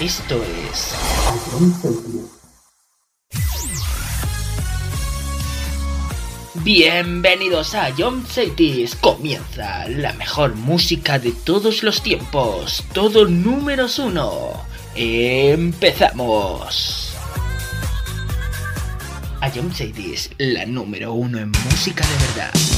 Esto es Bienvenidos a John Cities. Comienza la mejor música de todos los tiempos. Todo números uno. Empezamos. A John Cities, la número uno en música de verdad.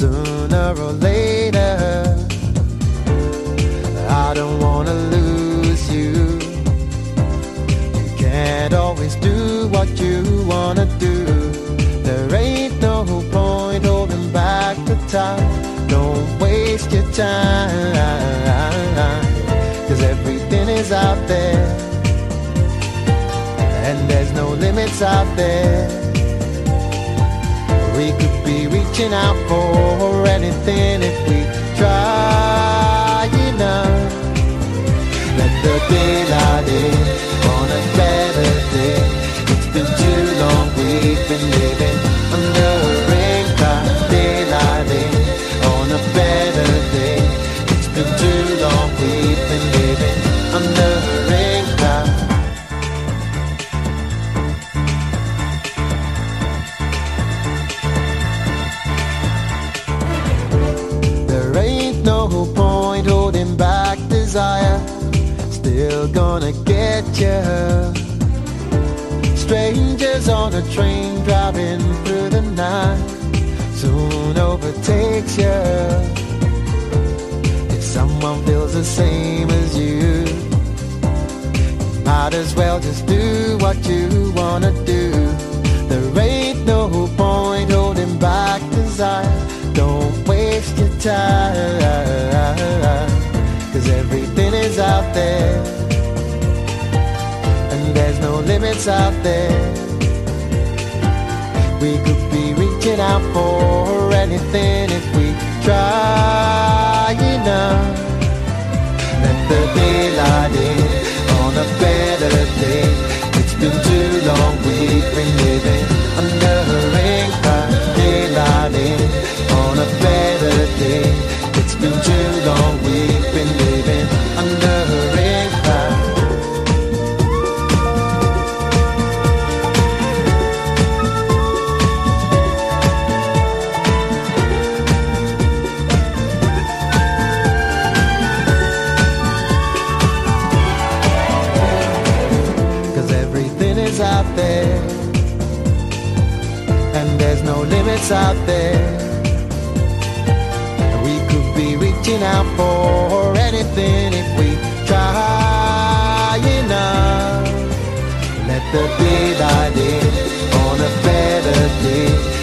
sooner or later. I don't wanna lose you. You can't always do what you wanna do. There ain't no point holding back the time. Don't waste your time. Cause everything is out there. And there's no limits out there. We could be reaching out for anything if we try enough. Let the daylight in on a better day. It's been too long, we've been living. strangers on a train driving through the night soon overtakes you. If someone feels the same as you, you might as well just do what you wanna do. There ain't no point holding back desire. Don't waste your time. Cause everything is out there no limits out there. We could be reaching out for anything if we try enough. Let the daylight in on a better day. It's been too long we've been living under a rain cloud. daylight in on a better day. It's been too long we've been living. what's out there. We could be reaching out for anything if we try enough. Let the day by day on a better day.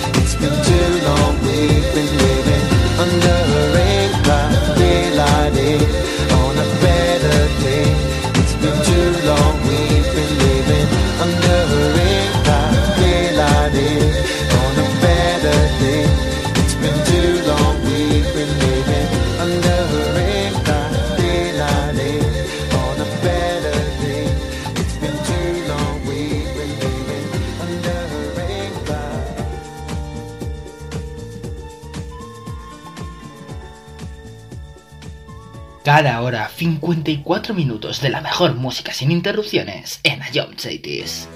cada hora 54 minutos de la mejor música sin interrupciones en Ion Cities.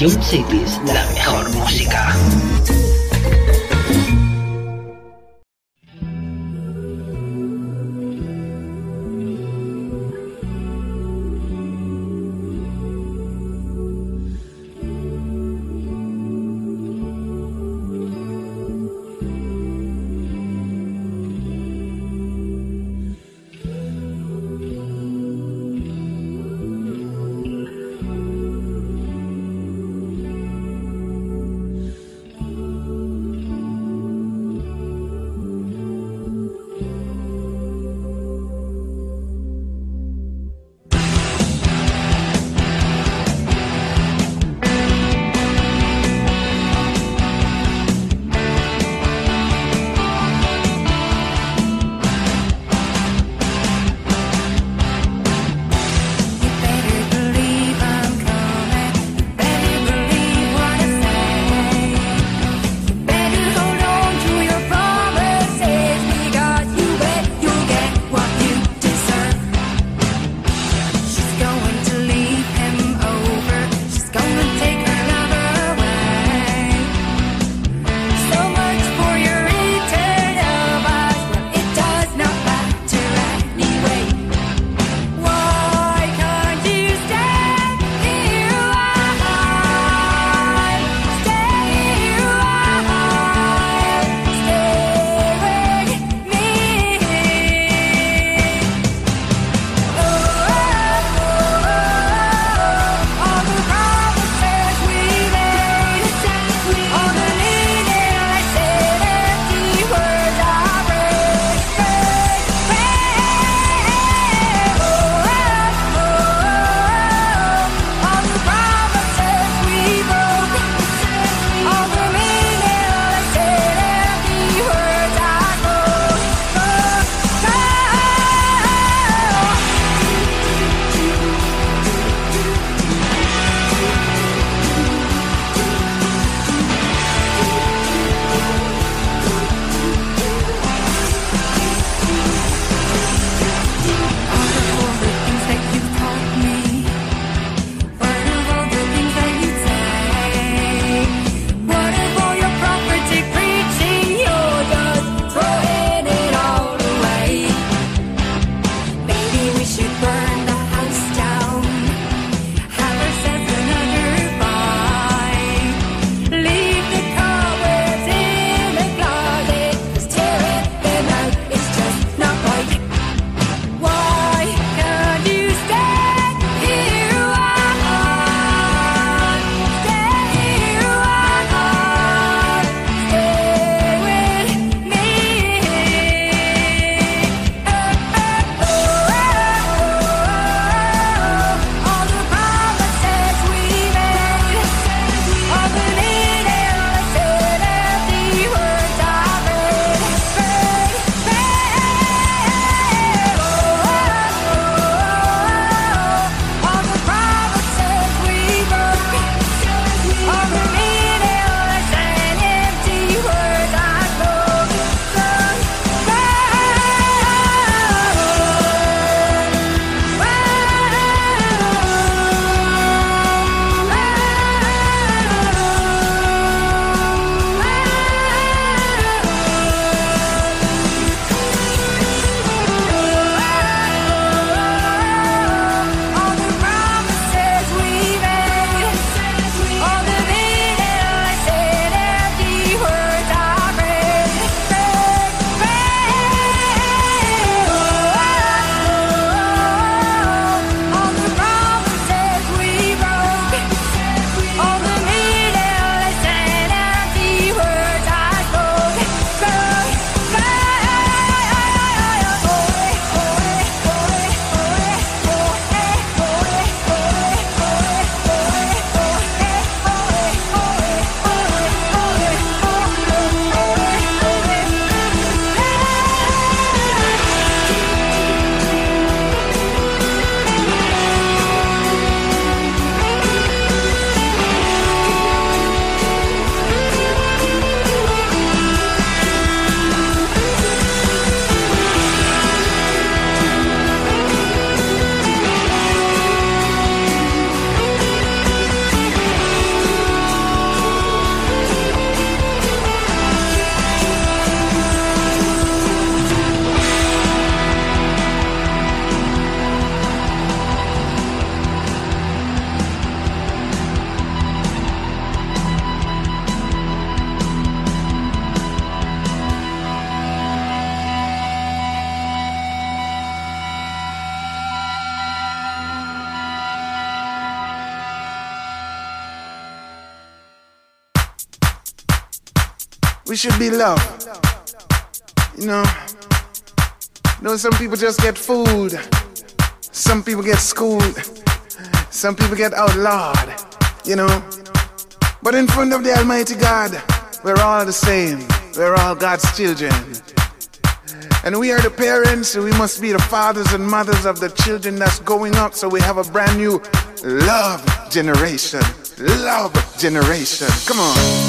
Jump Cities, la mejor. should be love, You know, you know, some people just get fooled. Some people get schooled. Some people get outlawed. You know, but in front of the Almighty God, we're all the same. We're all God's children. And we are the parents, so we must be the fathers and mothers of the children that's going up. So we have a brand new love generation. Love generation. Come on.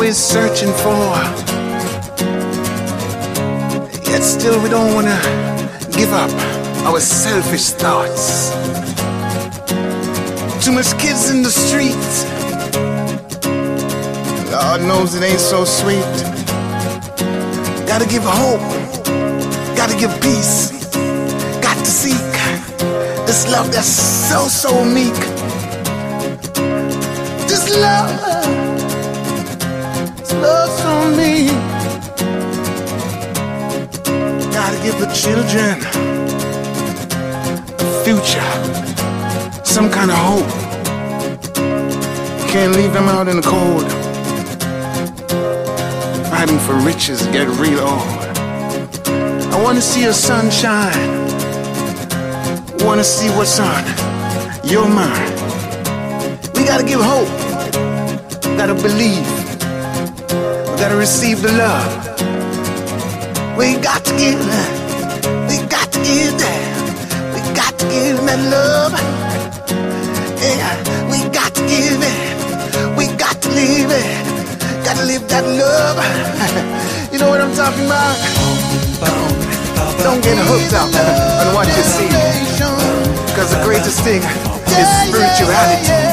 Always searching for. Yet still we don't wanna give up our selfish thoughts. Too much kids in the streets. Lord knows it ain't so sweet. Gotta give hope. Gotta give peace. Got to seek this love that's so, so meek. This love, this love so meek. Gotta give the children a future, some kind of hope. Can't leave them out in the cold. Fighting for riches get real old. I wanna see a sunshine. Wanna see what's on your mind. We gotta give hope. Gotta believe. We gotta receive the love. We got to give. We got to give that. We got to give that love. Yeah, we got to give it. We got to live it. Gotta live that love. you know what I'm talking about? Don't get hooked up on what you see. Cause the greatest thing is spirituality.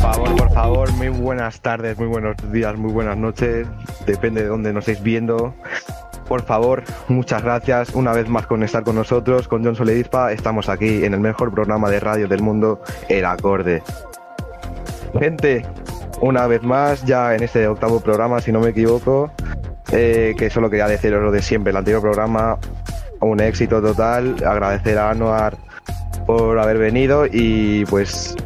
Favor, por favor, muy buenas tardes, muy buenos días, muy buenas noches, depende de dónde nos estéis viendo. Por favor, muchas gracias una vez más con estar con nosotros, con John Soledispa. Estamos aquí en el mejor programa de radio del mundo, El Acorde. Gente, una vez más, ya en este octavo programa, si no me equivoco, eh, que solo quería deciros lo de siempre, el anterior programa, un éxito total, agradecer a Anuar por haber venido y pues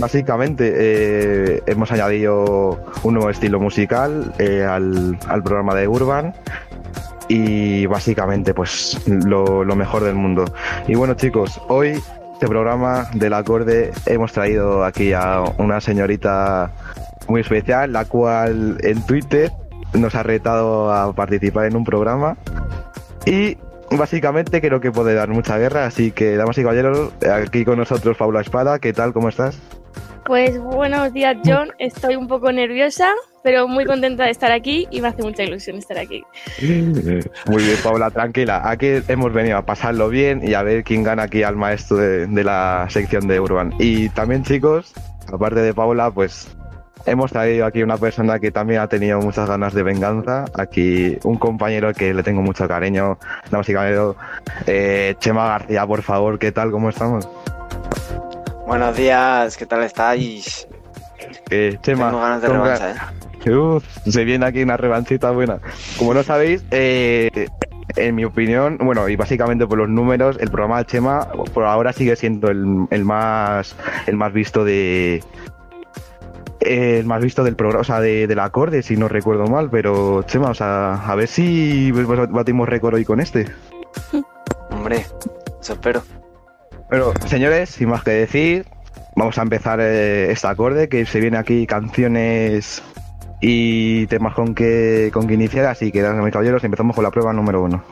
básicamente eh, hemos añadido un nuevo estilo musical eh, al, al programa de Urban y básicamente pues lo, lo mejor del mundo. Y bueno chicos, hoy este programa del acorde hemos traído aquí a una señorita muy especial, la cual en Twitter nos ha retado a participar en un programa y básicamente creo que puede dar mucha guerra, así que damas y caballeros, aquí con nosotros Paula Espada, ¿qué tal? ¿Cómo estás? Pues buenos días, John. Estoy un poco nerviosa, pero muy contenta de estar aquí y me hace mucha ilusión estar aquí. Muy bien, Paula, tranquila. Aquí hemos venido a pasarlo bien y a ver quién gana aquí al maestro de, la sección de Urban. Y también, chicos, aparte de Paula, pues hemos traído aquí una persona que también ha tenido muchas ganas de venganza. Aquí un compañero que le tengo mucho cariño, damas y caballeros. Eh, Chema García, por favor, ¿qué tal? ¿Cómo estamos? Buenos días, ¿qué tal estáis? Eh, Chema, Tengo ganas de ¿cómo revancha, ¿eh? Uf, se viene aquí una revanchita buena. Como no sabéis, eh, en mi opinión, bueno, y básicamente por los números, el programa de Chema por ahora sigue siendo el, el más el más visto de el más visto del programa, o sea, de, del acorde, si no recuerdo mal, pero Chema, o sea, a ver si batimos récord hoy con este. Hombre, eso espero. Pero, señores, sin más que decir, vamos a empezar eh, este acorde, que se viene aquí canciones y temas con que, con que iniciar, así que, damas caballeros, empezamos con la prueba número uno.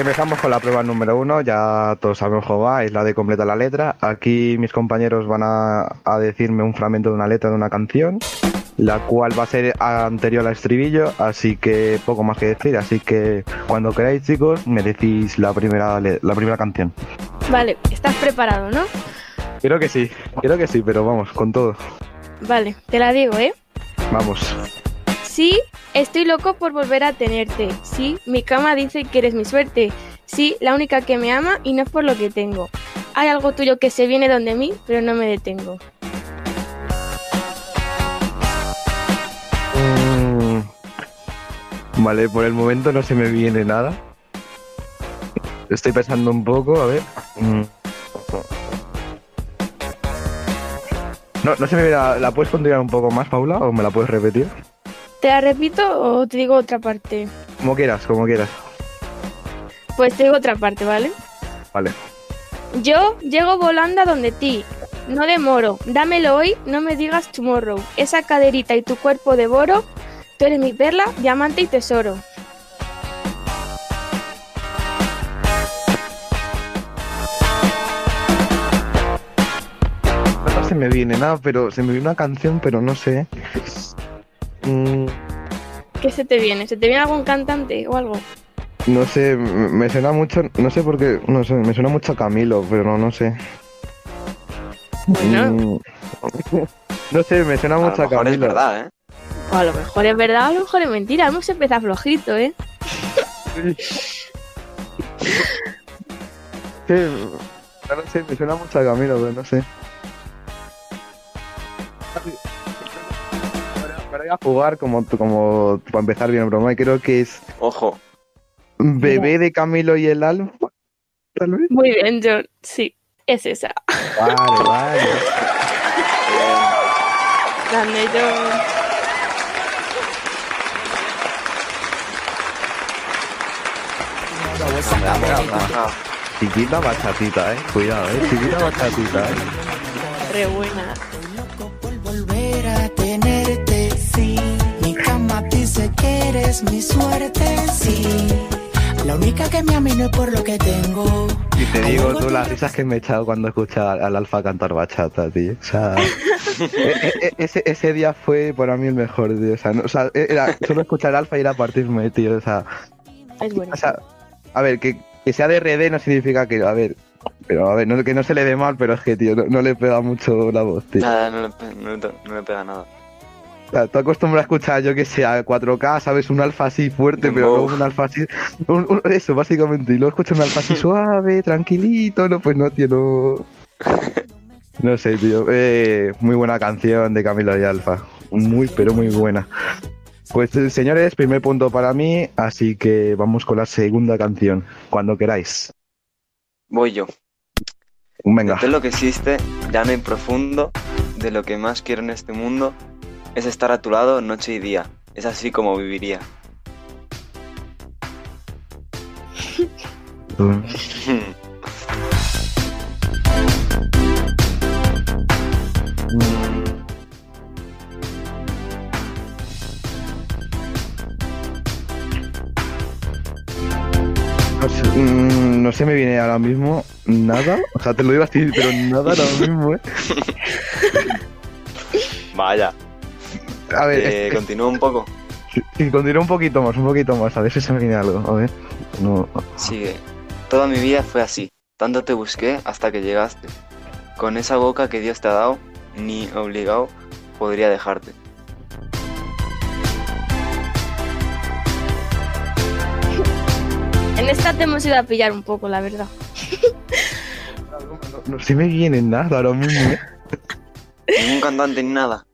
Empezamos con la prueba número uno, ya todos sabemos cómo va, es la de completa la letra. Aquí mis compañeros van a, a decirme un fragmento de una letra de una canción, la cual va a ser anterior al estribillo, así que poco más que decir. Así que cuando queráis, chicos, me decís la primera, la primera canción. Vale, estás preparado, ¿no? Creo que sí, creo que sí, pero vamos, con todo. Vale, te la digo, ¿eh? Vamos. Sí, estoy loco por volver a tenerte. Sí, mi cama dice que eres mi suerte. Sí, la única que me ama y no es por lo que tengo. Hay algo tuyo que se viene donde mí, pero no me detengo. Mm, Vale, por el momento no se me viene nada. Estoy pensando un poco, a ver. Mm. No, no se me viene. ¿La, la puedes continuar un poco más, Paula? ¿O me la puedes repetir? ¿Te la repito o te digo otra parte? Como quieras, como quieras. Pues te digo otra parte, ¿vale? Vale. Yo llego volando a donde ti. No demoro. Dámelo hoy, no me digas tomorrow. Esa caderita y tu cuerpo devoro. Tú eres mi perla, diamante y tesoro. No se me viene nada, pero se me viene una canción, pero no sé. Mm, ¿Qué se te viene? ¿Se te viene algún cantante o algo? no sé, me suena mucho. No sé por qué. No sé, me suena mucho a Camilo, pero no, no sé. Bueno, Mm, No sé, me suena A lo mucho a mejor es Camilo. verdad, ¿eh? o a lo mejor es verdad, a lo mejor es mentira. Hemos empezado flojito, ¿eh? Sí, no lo sé, me suena mucho a Camilo, pero no sé. Voy a jugar como, como para empezar bien el programa y creo que es Ojo. Bebé de Camilo y el Alfa. Tal vez. Muy bien, John. Sí, es esa. Vale, vale. Grande, John. Chiquita bachatita, eh. Cuidado, eh. Chiquita bachatita, eh. Re buena. Eres mi suerte, sí. La única que me ama y no es por lo que tengo. Y te digo tú las risas que me he echado cuando he escuchado al Alfa cantar bachata, tío. O sea, e- e- ese, ese día fue para mí el mejor, tío. O sea, no- o sea, era solo escuchar al Alfa y era partirme, tío. O sea, Es o sea a ver, que, que sea de RD no significa que, a ver, pero a ver, no, que no se le dé mal, pero es que, tío, no, no le pega mucho la voz, tío. Nada, no no no le pega nada. Tú acostumbras a escuchar, yo que sé, a 4K, ¿sabes? Un alfa así fuerte, pero luego un alfa así. un- un- eso, básicamente. Y luego escuchas un alfa así suave, tranquilito. No, pues no, tío, no. No sé, tío. Eh, muy buena canción de Camilo y Alfa. Muy, pero muy buena. Pues eh, señores, primer punto para mí, así que vamos con la segunda canción, cuando queráis. Voy yo. Venga. Lo que existe, llano y profundo, de lo que más quiero en este mundo, es estar a tu lado noche y día. Es así como viviría. No sé, mm, no se me viene ahora mismo nada. O sea, te lo iba a decir, pero nada ahora mismo, ¿eh? Vaya. A ver, Eh, es continúa un poco. si continúo un poquito más, un poquito más, a ver si se me viene algo. A ver. No. Sigue. Toda mi vida fue así. Tanto te busqué hasta que llegaste. Con esa boca que Dios te ha dado, ni obligado podría dejarte. En esta te hemos ido a pillar un poco, la verdad. No, no se me viene nada ahora mismo, ¿eh? Ningún cantante ni nada.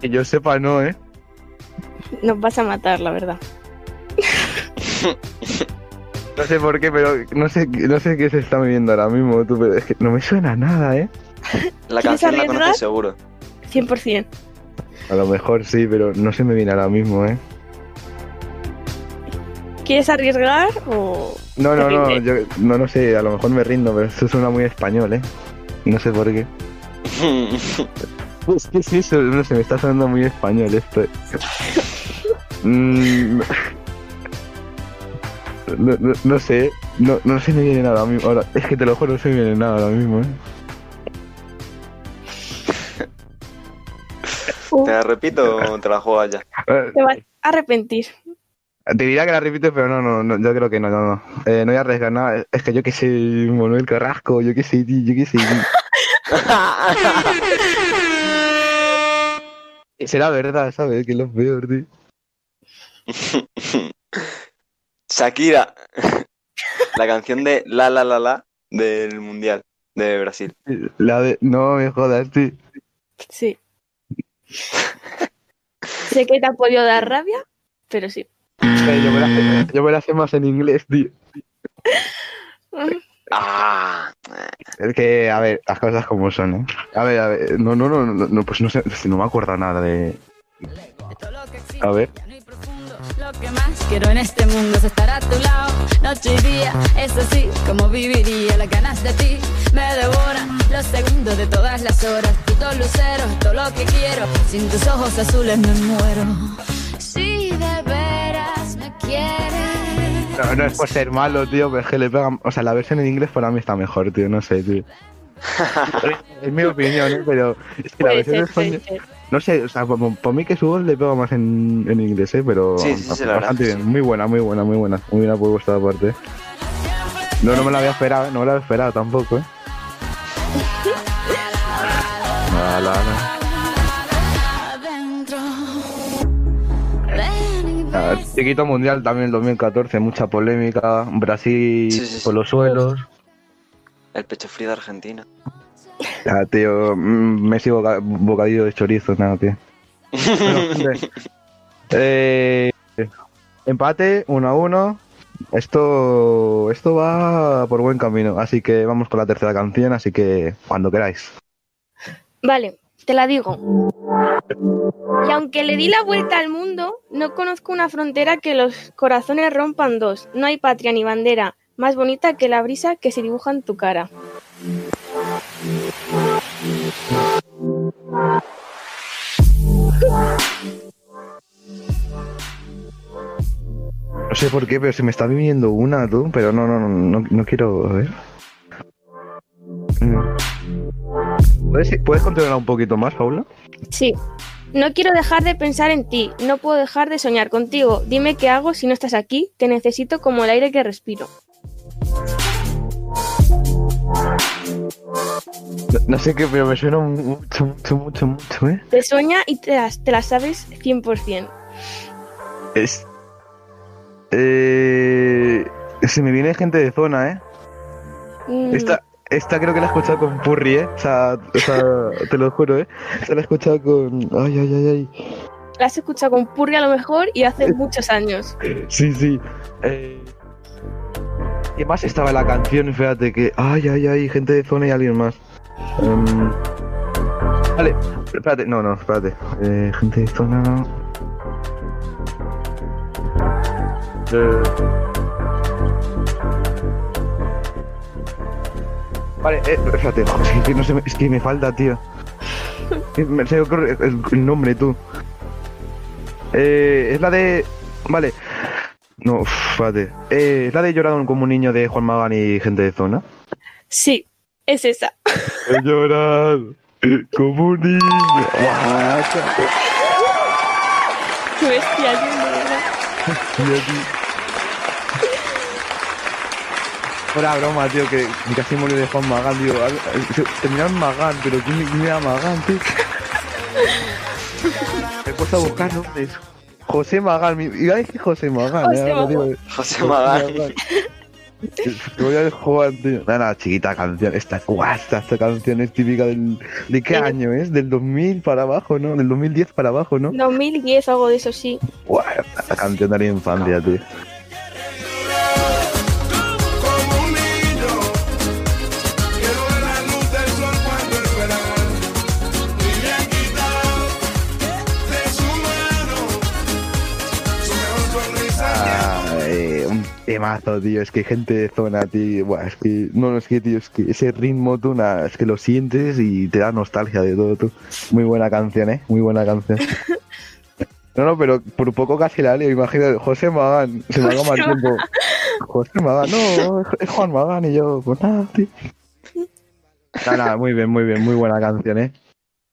Que yo sepa, no, ¿eh? Nos vas a matar, la verdad. No sé por qué, pero no sé, no sé qué se está viendo ahora mismo, tú, pero es que no me suena nada, ¿eh? La ¿Quieres canción la arriesgar? conoces seguro. 100%. A lo mejor sí, pero no se me viene ahora mismo, ¿eh? ¿Quieres arriesgar o...? No, no, no, yo no, no sé, a lo mejor me rindo, pero esto suena muy español, ¿eh? No sé por qué. Es que sí, eso, no sé, me está sonando muy español esto. Mm, no, no, no sé, no, no se me viene nada ahora mismo. Ahora, es que te lo juro, no se me viene nada ahora mismo, ¿eh? ¿Te la repito o te la juegas ya? Te vas a arrepentir. Te diría que la repites, pero no, no, no, yo creo que no, no, no. Eh, no voy a arriesgar nada. Es que yo que sé, Manuel Carrasco, yo que sé, tío, yo que sé. Será verdad, ¿sabes? Que es lo peor, tío. Shakira. La canción de La La La La del Mundial de Brasil. La de... No me jodas, tío. Sí. sé que te ha podido dar rabia, pero sí. Yo, me la yo me la sé más en inglés, tío. Ah, Es que, a ver, las cosas como son, ¿eh? A ver, a ver, no, no, no, no, no, pues no sé, no me acuerdo nada de... A ver. Lo que más quiero en este mundo es estar a tu lado, noche y día. Es así como viviría las ganas de ti. Me devoran los segundos de todas las horas. Puto lucero, todo lo que quiero. Sin tus ojos azules me muero. Si de veras me quieres. No, no es por ser malo, tío, pero es que le pegan... O sea, la versión en inglés para mí está mejor, tío, no sé, tío. es mi opinión, ¿eh? Pero es que la versión en español... No sé, o sea, por, por mí que su voz le pega más en, en inglés, ¿eh? Pero Sí, sí, sí, la verdad bastante bien. Muy buena, muy buena, muy buena. Muy buena por vuestra parte. No, no me la había esperado, ¿eh? no me la había esperado tampoco, ¿eh? La, la, Y Ah, Chiquito Mundial también en 2014, mucha polémica. Brasil Sí, sí, sí. por los suelos. el pecho frío de Argentina. Ah, tío, mm, Messi boca- bocadillo de chorizo, nada, tío. Bueno, eh, empate, 1 a 1. Esto, esto va por buen camino, así que vamos con la tercera canción, así que cuando queráis. Vale, te la digo. Y aunque le di la vuelta al mundo, no conozco una frontera que los corazones rompan dos. No hay patria ni bandera más bonita que la brisa que se dibuja en tu cara. No sé por qué, pero se me está viniendo una, tú, pero no, no, no, no, quiero, ver. Mm. ¿Puedes, ¿Puedes continuar un poquito más, Paula? Sí. No quiero dejar de pensar en ti, no puedo dejar de soñar contigo. Dime qué hago si no estás aquí, te necesito como el aire que respiro. No sé qué, pero me suena mucho, mucho, mucho, mucho, ¿eh? Te sueña y te las, te las sabes 100%. Es. Eh. Se me viene gente de zona, ¿eh? Mm, Esta, esta creo que la he escuchado con Purri, ¿eh? O sea, o sea, te lo juro, ¿eh? Esta la he escuchado con. Ay, ay, ay, ay. La has escuchado con Purri a lo mejor y hace muchos años. Sí, sí. Eh... ¿Qué más estaba la canción? Fíjate que. Ay, ay, ay, gente de zona y alguien más. Em, Vale, espérate, no, no, espérate. Eh, gente de zona. Eh, Vale, eh, espérate, es que, no se me, es que me falta, tío. Me se ocurre el, el nombre, tú. Eh, es la de. Vale. No, espérate. Eh, es la de Llorado como un niño de Juan Magán y gente de zona. Sí, es esa. He llorado como un niño. Qué bestia, tío, de verdad. tío, tío. Fuera broma, tío, que casi murió de Juan Magán, tío. Terminaba en Magán, pero ¿quién, quién era Magán, tío? Me he puesto a buscar nombres. José Magán, mi- iba a decir José Magán. José eh. Magán. José Magán. Te voy a Juan, tío. Nada, chiquita canción. Esta, guau, esta, esta canción es típica del. ¿De qué Eh. año es? Del 2000 para abajo, ¿no? Del 2010 para abajo, ¿no? 2010 o algo de eso, sí. Guau, esta canción de la infancia, tío. Temazo, tío. Es que gente de zona, tío. Buah, es que. No, no, es que, tío, es que ese ritmo, tú, es que lo sientes y te da nostalgia de todo, tú. Muy buena canción, ¿eh? Muy buena canción. No, no, pero por poco casi la leo. Imagínate, José Magán. Se me haga mal tiempo. José Magán, no, es Juan Magán y yo, pues nada, tío. Nada, nada, muy bien, muy bien, muy buena canción, ¿eh?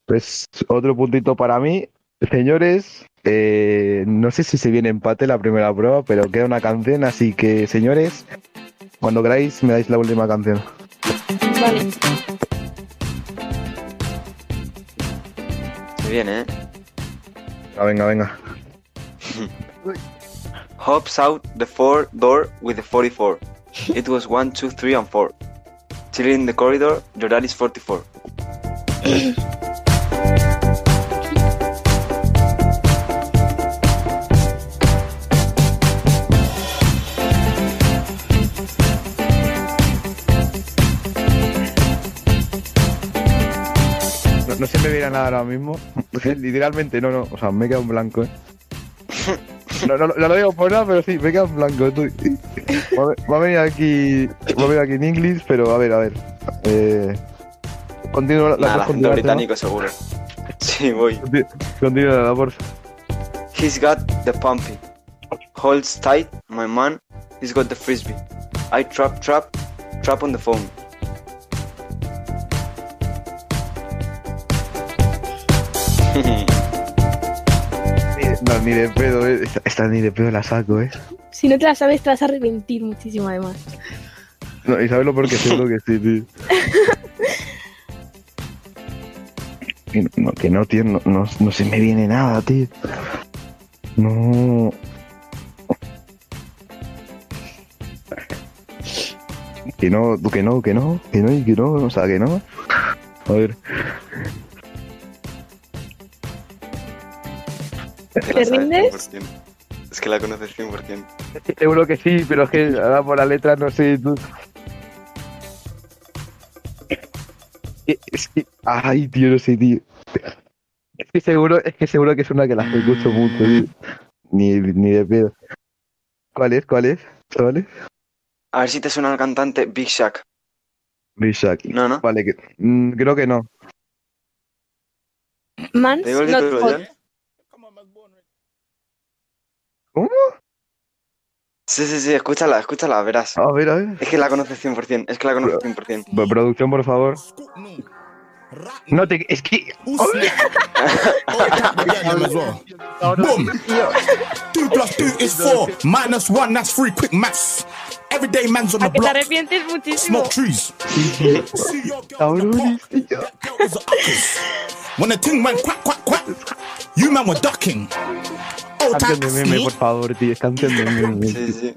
Pues otro puntito para mí. Señores, eh, no sé si se viene empate la primera prueba, pero queda una canción, así que señores, cuando queráis me dais la última canción. Vale. Se viene, ¿eh? Ah, venga, venga. Hops out the four door with the 44. It was 1, 2, 3, and 4. Chilling in the corridor, your dad is 44. No, se me viene nada ahora mismo. Literalmente, no, no. O sea, me he quedado en blanco, ¿eh? No, no, no lo digo por nada, pero sí, me he quedado en blanco. tú. Va a, ve- va a venir aquí. Va a venir aquí en inglés, pero a ver, a ver. Eh, continúa la, acento británico seguro. Sí, voy. Continúa la por He's got the pumpy. Holds tight, my man. He's got the frisbee. I trap, trap, trap on the phone. No, ni de pedo, eh. Esta, esta ni de pedo la saco, eh. Si no te la sabes, te vas a arrepentir muchísimo, además. No, y sabes lo porque seguro que sí, tío. Y no- que no, tío, no, no, no se me viene nada, tío. No. Que no, que no, que no, que no y que no, o sea, que no. A ver. ¿Te la sabes rindes? 100%. Es que la conoces 100%. Seguro que sí, pero es que ahora por la letra no sé, tú. Es que, ay, tío, no sé, tío. Es que seguro, es que seguro que es una que la escucho mucho, tío. Ni, ni de pedo. ¿Cuál es? ¿Cuál es? ¿Chavales? A ver si te suena el cantante Big Shack. Rishak. No, no. Vale, que, mm, creo que no. Mans ¿Te digo el not hot. ya? ¿Cómo? Sí, sí, sí, escúchala, escúchala, verás. A ver, a ver. Es que la conoces 100%, es que la conoces 100%. Pro- Producción, por favor. No te. Es que. Boom. Two plus two is four. Minus one, that's three. Quick maths. Everyday man's on A the que te block. arrepientes muchísimo. Smoke trees. When the thing went quack, quack, quack, you man were ducking. Oh, Canción de meme, por favor, tío. Canción de meme. tío.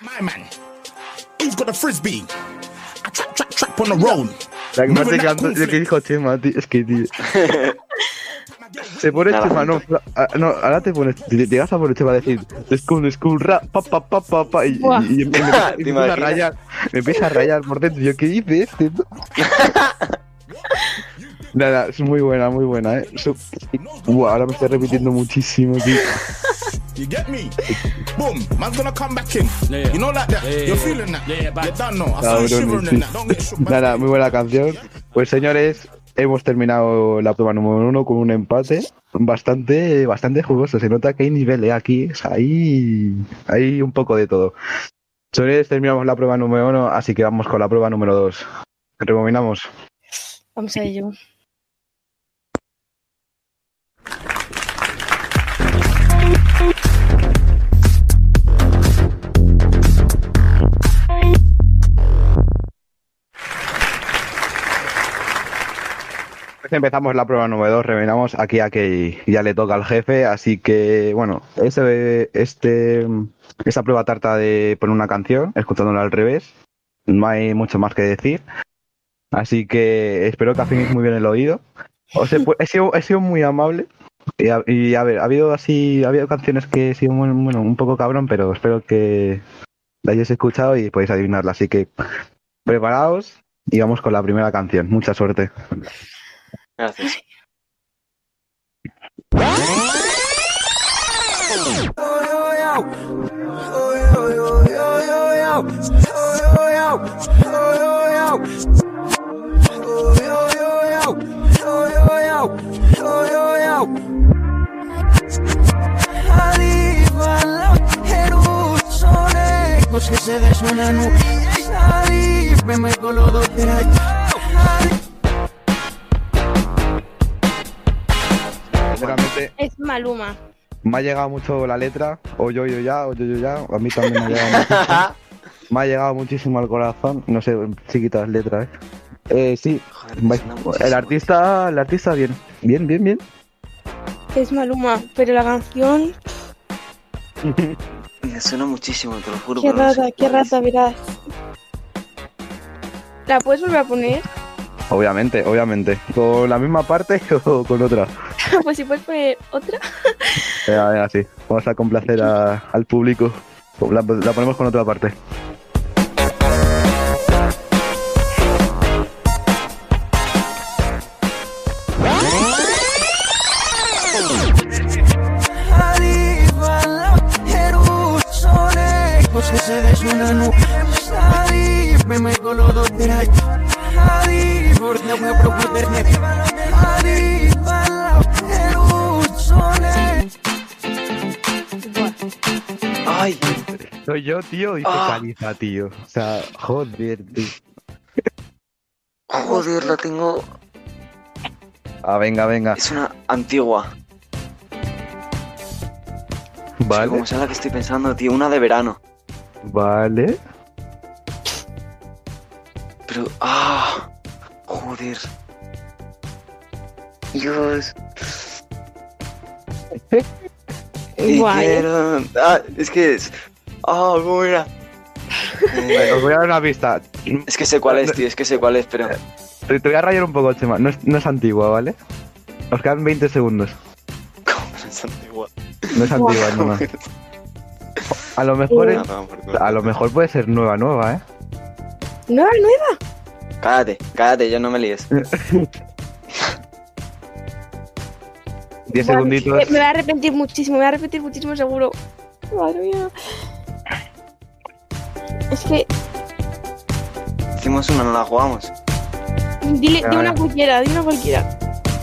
My man. He's got a frisbee. I trap, trap, trap on the road. La que más te canto es lo que dijo Chema, tío. Es que, tío. Se pone Nada, Chema, no, ah, no, ahora te pones, te, te vas a poner Chema a decir school, school, rap, pa, pa, pa, pa, pa, y, Buah. y, y me, empieza- ¿Te me empieza a rayar, me empieza a rayar por dentro, yo, ¿qué dice este? No? Nada, es muy buena, muy buena, eh. Su- Buah, ahora me estoy repitiendo muchísimo, tío. You get me? Boom. Man's gonna come back in. You know like that. You're feeling that. You don't know. I feel you shivering in that. Don't get shook. Nada, muy buena canción. Pues señores, hemos terminado la prueba número uno con un empate bastante, bastante jugoso. Se nota que hay nivel eh, aquí, o sea, hay, hay un poco de todo. Señores, terminamos la prueba número uno, así que vamos con la prueba número dos. Rebobinamos. Vamos a ello. Pues empezamos la prueba número dos, rebobinamos aquí a que ya le toca al jefe, así que bueno, este, este, esta prueba trata de poner una canción, escuchándola al revés. No hay mucho más que decir. Así que espero que afinéis muy bien el oído. Os he, he he sido muy amable. Y a, y a ver, ha habido así, ha habido canciones que he sido muy- bueno, un poco cabrón, pero espero que la hayáis escuchado y podéis adivinarla. Así que preparaos y vamos con la primera canción. Mucha suerte. Gracias. Que se desnudan Salif, me me colodo Sinceramente, Es Maluma. me ha llegado mucho la letra, o yo, yo ya, o yo, yo ya. A mí también me ha llegado muchísimo. Me ha llegado muchísimo al corazón. No sé, chiquitas letras, ¿eh? Eh, sí, el artista, el artista bien, bien, bien, bien. Es Maluma. Pero la canción. Me suena muchísimo, te lo juro. Qué rata, qué rata, verás. ¿La puedes volver a poner? Obviamente, obviamente. ¿Con la misma parte o con otra? pues si puedes poner otra. Venga, venga, sí. Vamos a complacer a- al público. La, la ponemos con otra parte. Soy yo, tío, y Ah. Caliza, tío. O sea, joder, tío. Joder, la tengo. Ah, venga, venga. Es una antigua. Vale, Como sea la que estoy pensando, tío. Una de verano. vale. Pero. ¡Ah! Joder. Dios. Y Guay. quiero- Ah, es que es. Ah, ¿cómo era? Vale, os voy a dar una pista. Es que sé cuál es, tío. Es que sé cuál es, pero. Te, te voy a rayar un poco, Chema. No es, no es antigua, ¿vale? Nos quedan 20 segundos. ¿Cómo es antigua? No es antigua, no, no. A lo mejor es- a lo mejor puede ser nueva, nueva, ¿eh? ¿Nueva, nueva? Cállate, cállate, ya no me líes. 10 Buah, segunditos. Me, me voy a arrepentir muchísimo, me voy a arrepentir muchísimo seguro. Madre mía. Es que. Hicimos una, no la jugamos. Dile, di una cualquiera, di una cualquiera.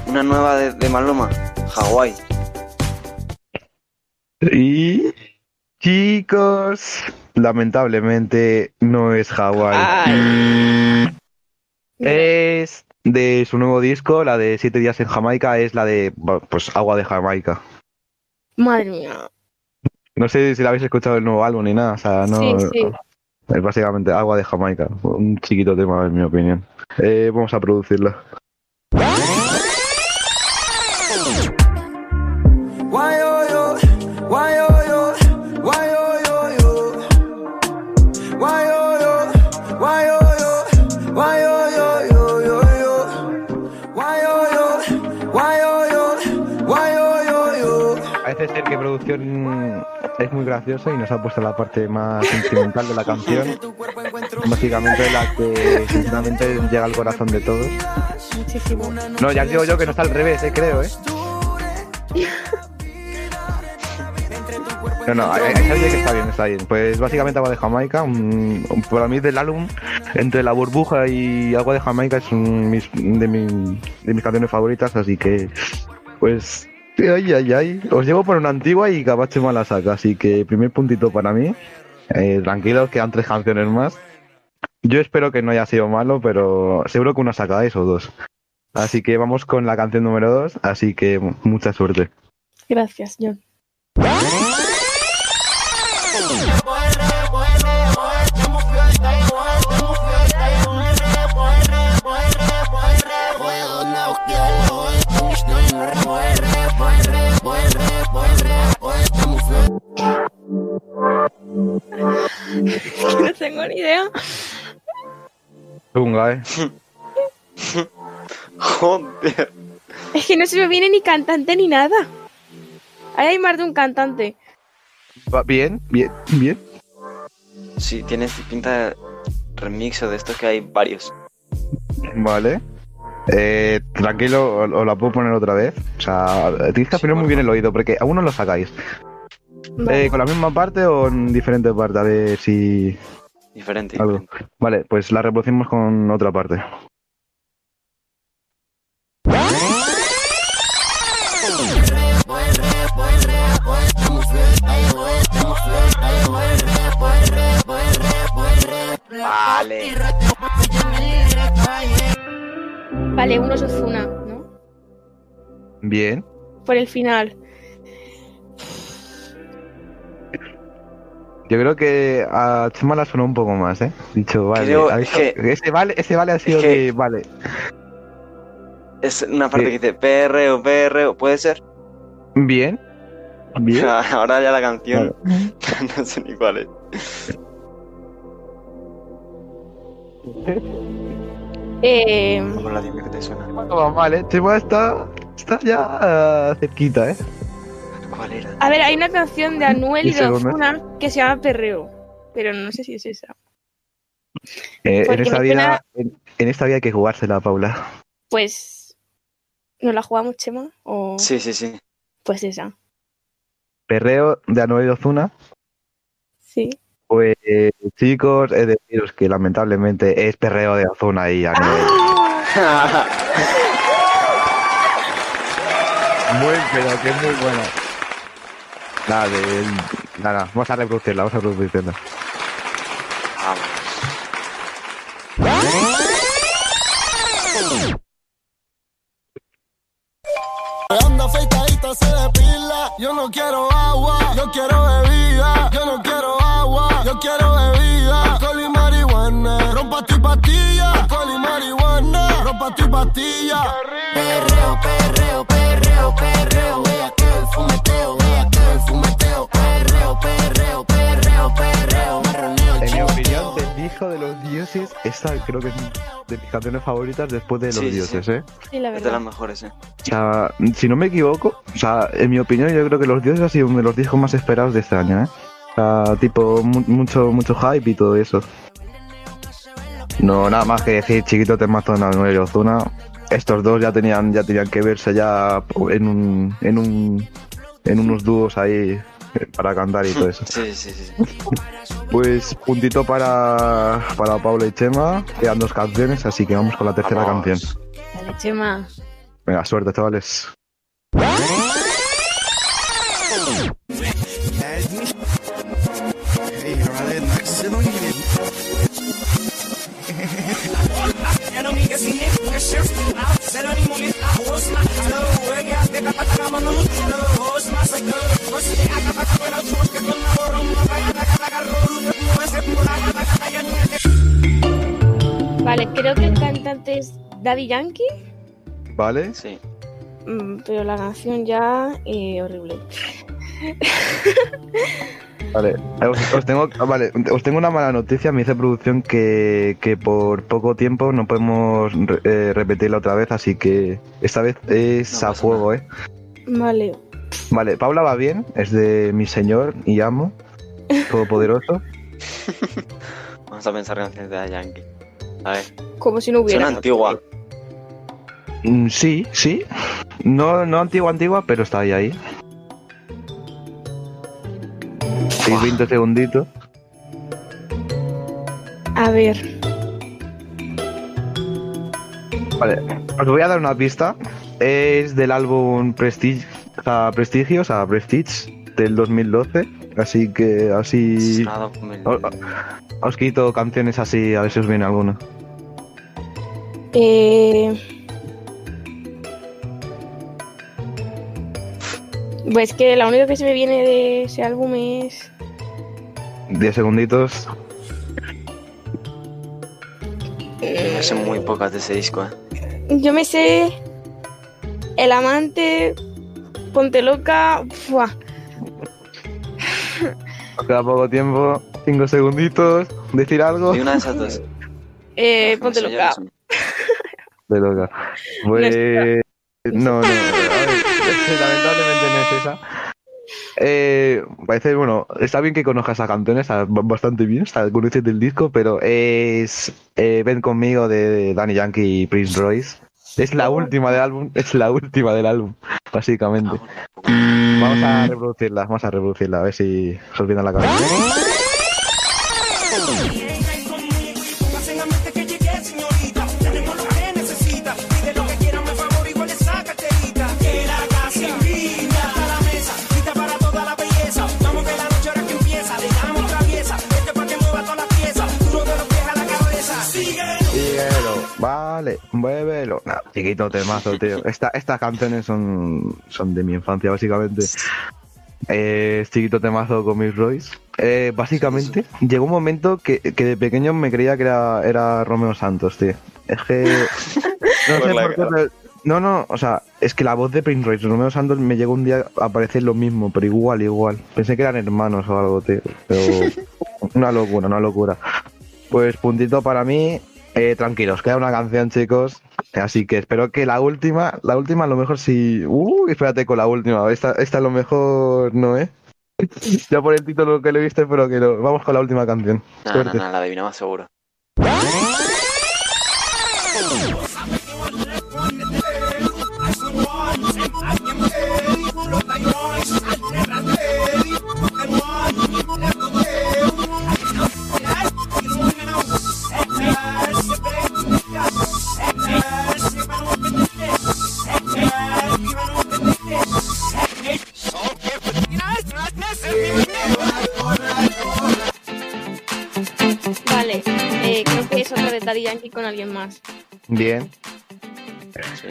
Una nueva de, de Maluma. Hawái. Y chicos, lamentablemente no es Hawái. Es de su nuevo disco, la de Siete días en Jamaica, es la de pues agua de Jamaica. Madre mía. No sé si la habéis escuchado el nuevo álbum ni nada, o sea, no. Sí, sí. Es básicamente agua de Jamaica. Un chiquito tema, en mi opinión. Eh, vamos a producirla. Es muy graciosa y nos ha puesto la parte más sentimental de la canción. Básicamente la que sinceramente llega al corazón de todos. Muchísimo. No, ya digo yo que no está al revés, eh, creo, eh. No, no, hay, hay gente que está bien, está bien. Pues básicamente Agua de Jamaica, un- un- para mí del álbum, entre La Burbuja y Agua de Jamaica es un mis- de, mi- de mis canciones favoritas, así que, pues, ay, ay, ay. Os llevo por una antigua y Cabache la saca, así que primer puntito para mí. Eh, tranquilos, quedan tres canciones más. Yo espero que no haya sido malo, pero seguro que una sacáis o dos. Así que vamos con la canción número dos, así que mucha suerte. Gracias, John. no tengo ni idea. Chunga, eh. Joder. Es que no se me viene ni cantante ni nada. Ahí hay más de un cantante. Va bien, bien, bien. Sí, tienes pinta de remix o de estos que hay varios. Vale. Eh, tranquilo, os la puedo poner otra vez. O sea, tienes que afinar muy bien el oído porque aún no lo sacáis. Eh, ¿Con la misma parte o en diferente parte? A ver si. Diferente. Algo. Vale, pues la reproducimos con otra parte. Vale. Vale, uno es Ozuna, ¿no? Bien. Por el final. Yo creo que a Chema la sonó un poco más, ¿eh? Dicho, vale. Creo que- ese vale, ese vale ha sido que- de. Vale. Es una parte Sí. que dice PRO, PRO, ¿puede ser? Bien. Bien. Ahora ya la canción. no sé ni cuál es. Eh, Con la dime que te suena. No va mal, ¿eh? Chema está, está ya ah, cerquita, ¿eh? ¿Cuál era? a ver, hay una canción de Anuel y ¿Y de? Ozuna que se llama Perreo. Pero no sé si es esa. Eh, en, Porque esta me vida, suena- en, en esta vida hay que jugársela, Paula. Pues. ¿Nos la jugamos, Chema? O... Sí, sí, sí. Pues esa. Perreo de Anuel y Ozuna. Sí. Pues chicos, he de deciros que lamentablemente es perreo de Ozuna y Anuel. Muy, pero que es muy buena. Nada, de, nada, vamos a reproducirla, vamos a reproducirla. Anda afeitadita, se depila. Yo no quiero agua, yo quiero bebida. Yo no quiero agua, yo quiero bebida. Alcohol y marihuana, rompa tu pastilla. Alcohol y marihuana, rompa tu pastilla. Perreo, perreo, perreo, perreo. Fumeteo, vea que el fumeteo. Perreo, perreo, perreo, perreo. Marroneo, En mi opinión, del hijo de los dioses, esta creo que es de mis canciones favoritas después de los Sí, sí, dioses, sí. ¿eh? Sí, la Es de verdad. las mejores, eh. O sea, si no me equivoco, o sea, en mi opinión, yo creo que Los Dioses ha sido uno de los discos más esperados de este año, ¿eh? O sea, tipo, mu- mucho, mucho hype y todo eso. No, nada más que decir, chiquito temazo de Anuel y Ozuna. Estos dos ya tenían, ya tenían que verse ya en un, en un, en unos dúos ahí eh, para cantar y todo eso. Sí, sí, sí. Pues puntito para, para Paula y Chema. Quedan dos canciones, así que vamos con la tercera Vamos. canción. Dale, Chema. Venga, suerte, chavales. Vale, creo que el cantante es Daddy Yankee, ¿Vale? Sí. mm, pero la canción ya eh, horrible. Vale, os, os tengo, ah, vale, os tengo una mala noticia. Me dice producción que, que por poco tiempo no podemos re- eh, repetirla otra vez, así que esta vez es a fuego, ¿eh? Vale, Vale, Paula va bien, es de mi señor y amo, todopoderoso. Vamos a pensar canciones de la Yankee. A ver. como si no Suena hubiera. antigua. Mm, sí, sí. No, no antigua, antigua, pero está ahí, ahí. Sí, 20 segunditos. A ver, Vale, os voy a dar una pista. Es del álbum Prestige, o sea, Prestigio, o sea, Prestige del 2012. Así que así. Os quito canciones así, a ver si os viene alguna. eh... Pues que la única que se me viene de ese álbum es. 10 segunditos. Me sé muy pocas de ese disco, eh. Yo me sé. El amante. Ponte loca. Os queda poco tiempo. 5 segunditos. Decir algo. Y una de esas dos. Eh, ponte loca. De loca. Pues. No, no. lamentablemente no es esa. Eh, parece, bueno, está bien que conozcas a canciones, está bastante bien, está conoces del disco, pero es eh, Ven conmigo de Danny Yankee y Prince Royce. Es la última del álbum, es la última del álbum, básicamente. Vamos a reproducirla, vamos a reproducirla, a ver si se a la cabeza. Vale, muévelo. Nah, chiquito temazo, tío. Esta, estas canciones son, son de mi infancia, básicamente. Eh, chiquito temazo con Miss Royce. Eh, básicamente, llegó un momento que, que de pequeño me creía que era, era Romeo Santos, tío. Es que. No Por sé por qué, pero- No, no, o sea, es que la voz de Prince Royce Romeo Santos me llegó un día a parecer lo mismo, pero igual, igual. Pensé que eran hermanos o algo, tío. Pero. Una locura, una locura. Pues puntito para mí. Eh, tranquilos, queda una canción, chicos. Así que espero que la última, la última a lo mejor sí. Uh, espérate con la última. Esta, esta a lo mejor no, ¿eh? ya por el título que le viste, pero que no. Vamos con la última canción. No, no, no, la adivinaba seguro. Vale, eh, creo que es otra de Daddy Yankee con alguien más. Bien. Sí.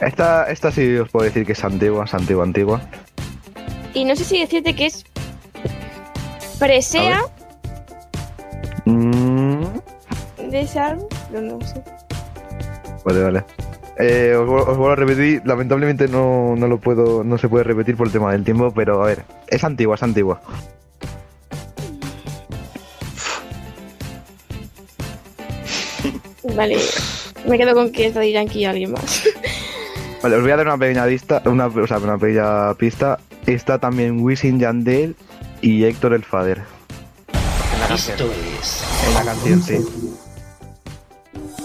Esta, esta sí os puedo decir que es antigua, es antigua, antigua. Y no sé si decirte que es. Presea Mm, de ese álbum, pero no sé. Vale, vale. Eh, os, vuel- os vuelvo a repetir, lamentablemente no, no lo puedo, no se puede repetir por el tema del tiempo, pero a ver, es antigua, es antigua. Vale, me quedo con que es Daddy Yankee y alguien más. Vale, os voy a dar una pequeña lista, una, o sea, una pequeña pista. Está también Wisin Yandel y Héctor el Fader. Esto es. En la canción, sí.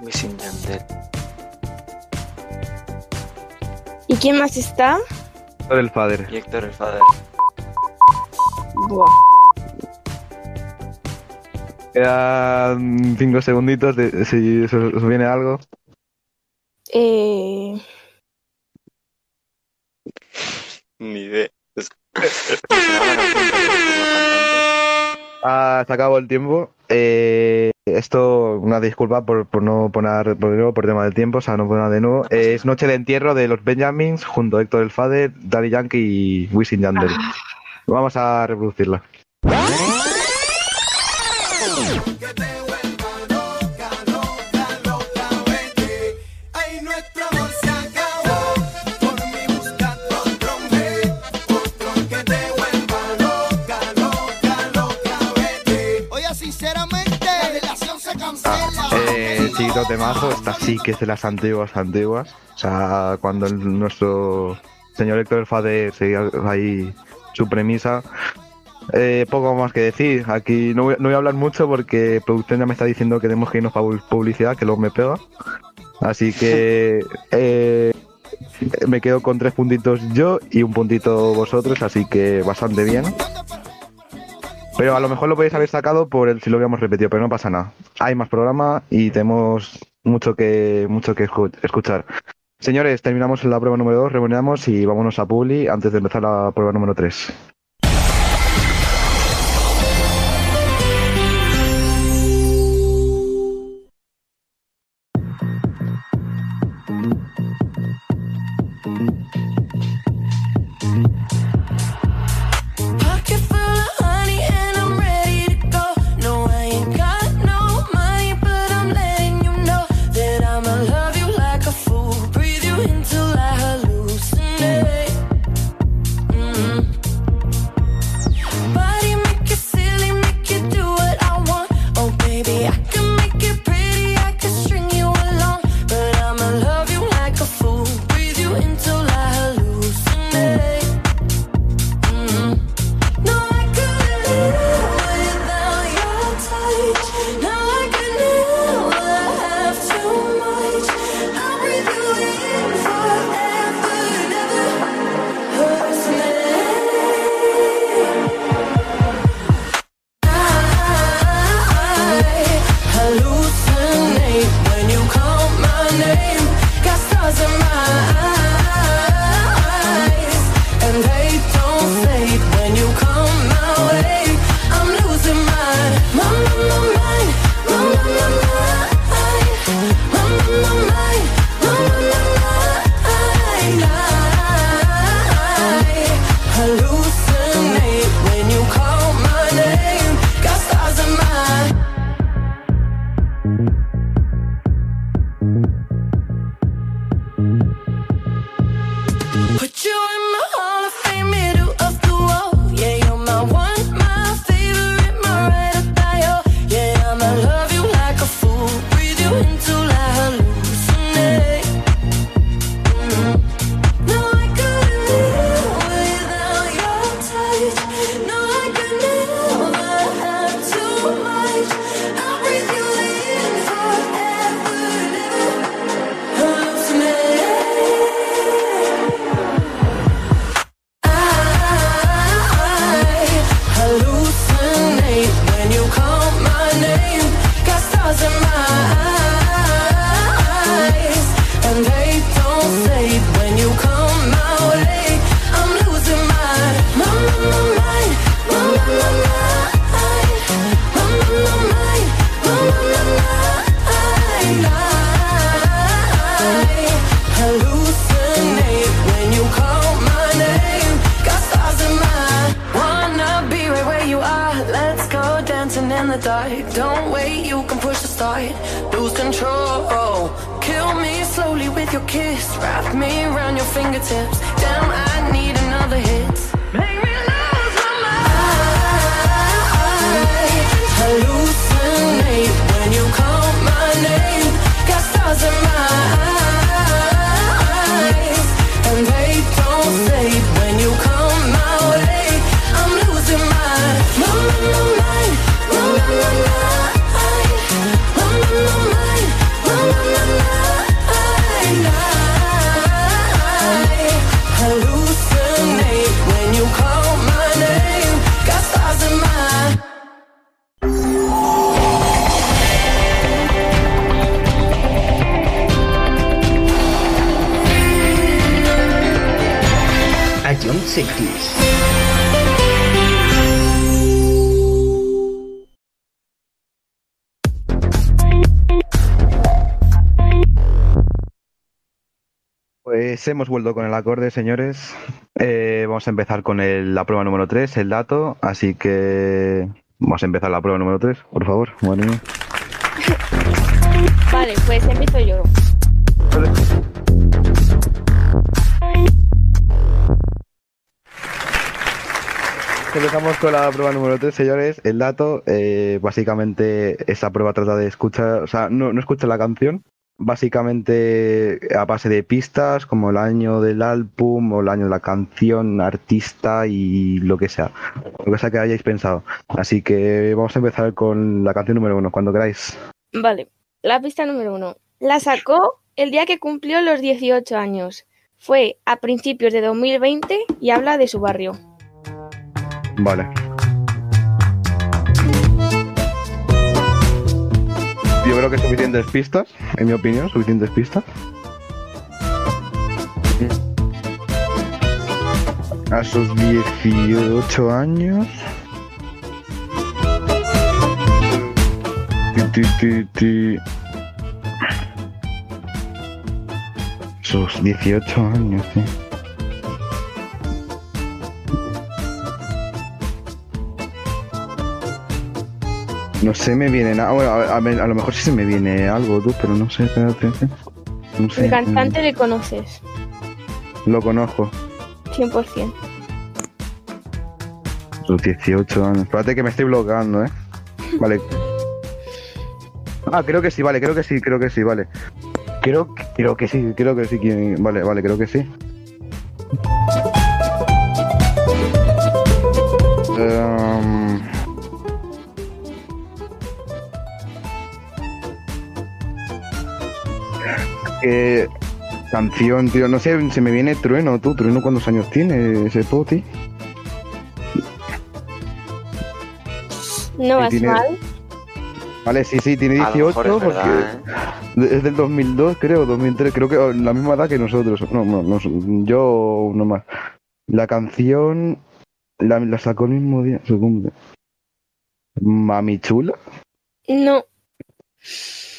Wisin Yandel. ¿Y quién más está? Héctor el Fader. Y Héctor el Fader. Buah. Quedan cinco segunditos de, si os, viene algo. Eh, Ni idea. Ah, se acabó el tiempo. Eh, esto, una disculpa por, por no poner por, nuevo, por tema del tiempo, o sea, no poner de nuevo. Eh, es Noche de Entierro de los Benjamins junto a Héctor el Fader, Daddy Yankee y Wisin Yandel. Vamos a reproducirla. chiquito temazo, esta sí que es de las antiguas, antiguas. O sea, cuando el- nuestro señor Héctor el Fader seguía ahí su premisa. Eh, poco más que decir. Aquí no voy, no voy a hablar mucho porque producción ya me está diciendo que tenemos que irnos para publicidad, que luego me pega. Así que eh, me quedo con tres puntitos yo y un puntito vosotros, así que bastante bien. Pero a lo mejor lo podéis haber sacado por el si lo habíamos repetido, pero no pasa nada. Hay más programa y tenemos mucho que mucho que escu- escuchar. Señores, terminamos la prueba número 2, reunamos y vámonos a Publi antes de empezar la prueba número 3. Hemos vuelto con el acorde, señores. Eh, vamos a empezar con el- la prueba número 3, el dato. Así que vamos a empezar la prueba número 3, por favor. Mía. Vale, pues empiezo yo. Empezamos con la prueba número 3, señores. El dato, eh, básicamente, esta prueba trata de escuchar, o sea, no, no escucha la canción. Básicamente, a base de pistas, como el año del álbum o el año de la canción, artista y lo que sea. Lo que sea que hayáis pensado. Así que vamos a empezar con la canción número uno, cuando queráis. Vale, la pista número uno. La sacó el día que cumplió los 18 años. Fue a principios de 2020 y habla de su barrio. Vale. Yo creo que suficientes pistas, en mi opinión, suficientes pistas. A sus 18 años. Sus 18 años, sí. No sé, me viene nada. Bueno, a, a ver, a lo mejor sí se me viene algo, tú, pero no sé, espérate. No sé. El cantante le conoces, Lo conozco. 100%. Sus 18 años. Espérate que me estoy bloqueando, ¿eh? Vale. Ah, creo que sí, vale, creo que sí, creo que sí, vale. Creo, creo que sí, creo que sí. Vale, vale, creo que sí. ¿Qué canción, tío? No sé, se me viene Trueno, tú. Trueno, ¿cuántos años tiene ese poti? No vas tiene- mal. Vale, sí, sí, tiene A lo 18 mejor es porque verdad, ¿eh? es del 2002, creo, 2003, creo que oh, la misma edad que nosotros. No, no, no, yo no más. La canción la, la sacó el mismo día, su cumple. Mami chula. No,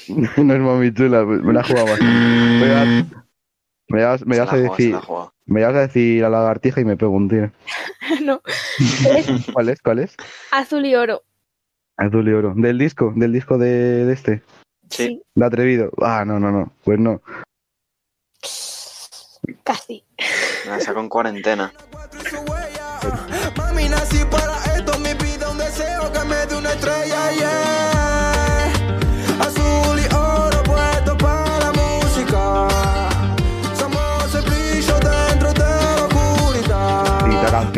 no es mami chula, me la más. Me vas, me vas, me Se vas la a decir, me vas a decir a la lagartija y me pego un tiro. no. ¿Cuál es? ¿Cuál es? azul y oro. Azul y oro. Del disco, del disco de, de este. Sí. De atrevido. Ah, no, no, no. Pues no. Casi. Me la sacó en cuarentena. Mami, nací para esto, mi vida un deseo que me dé una estrella,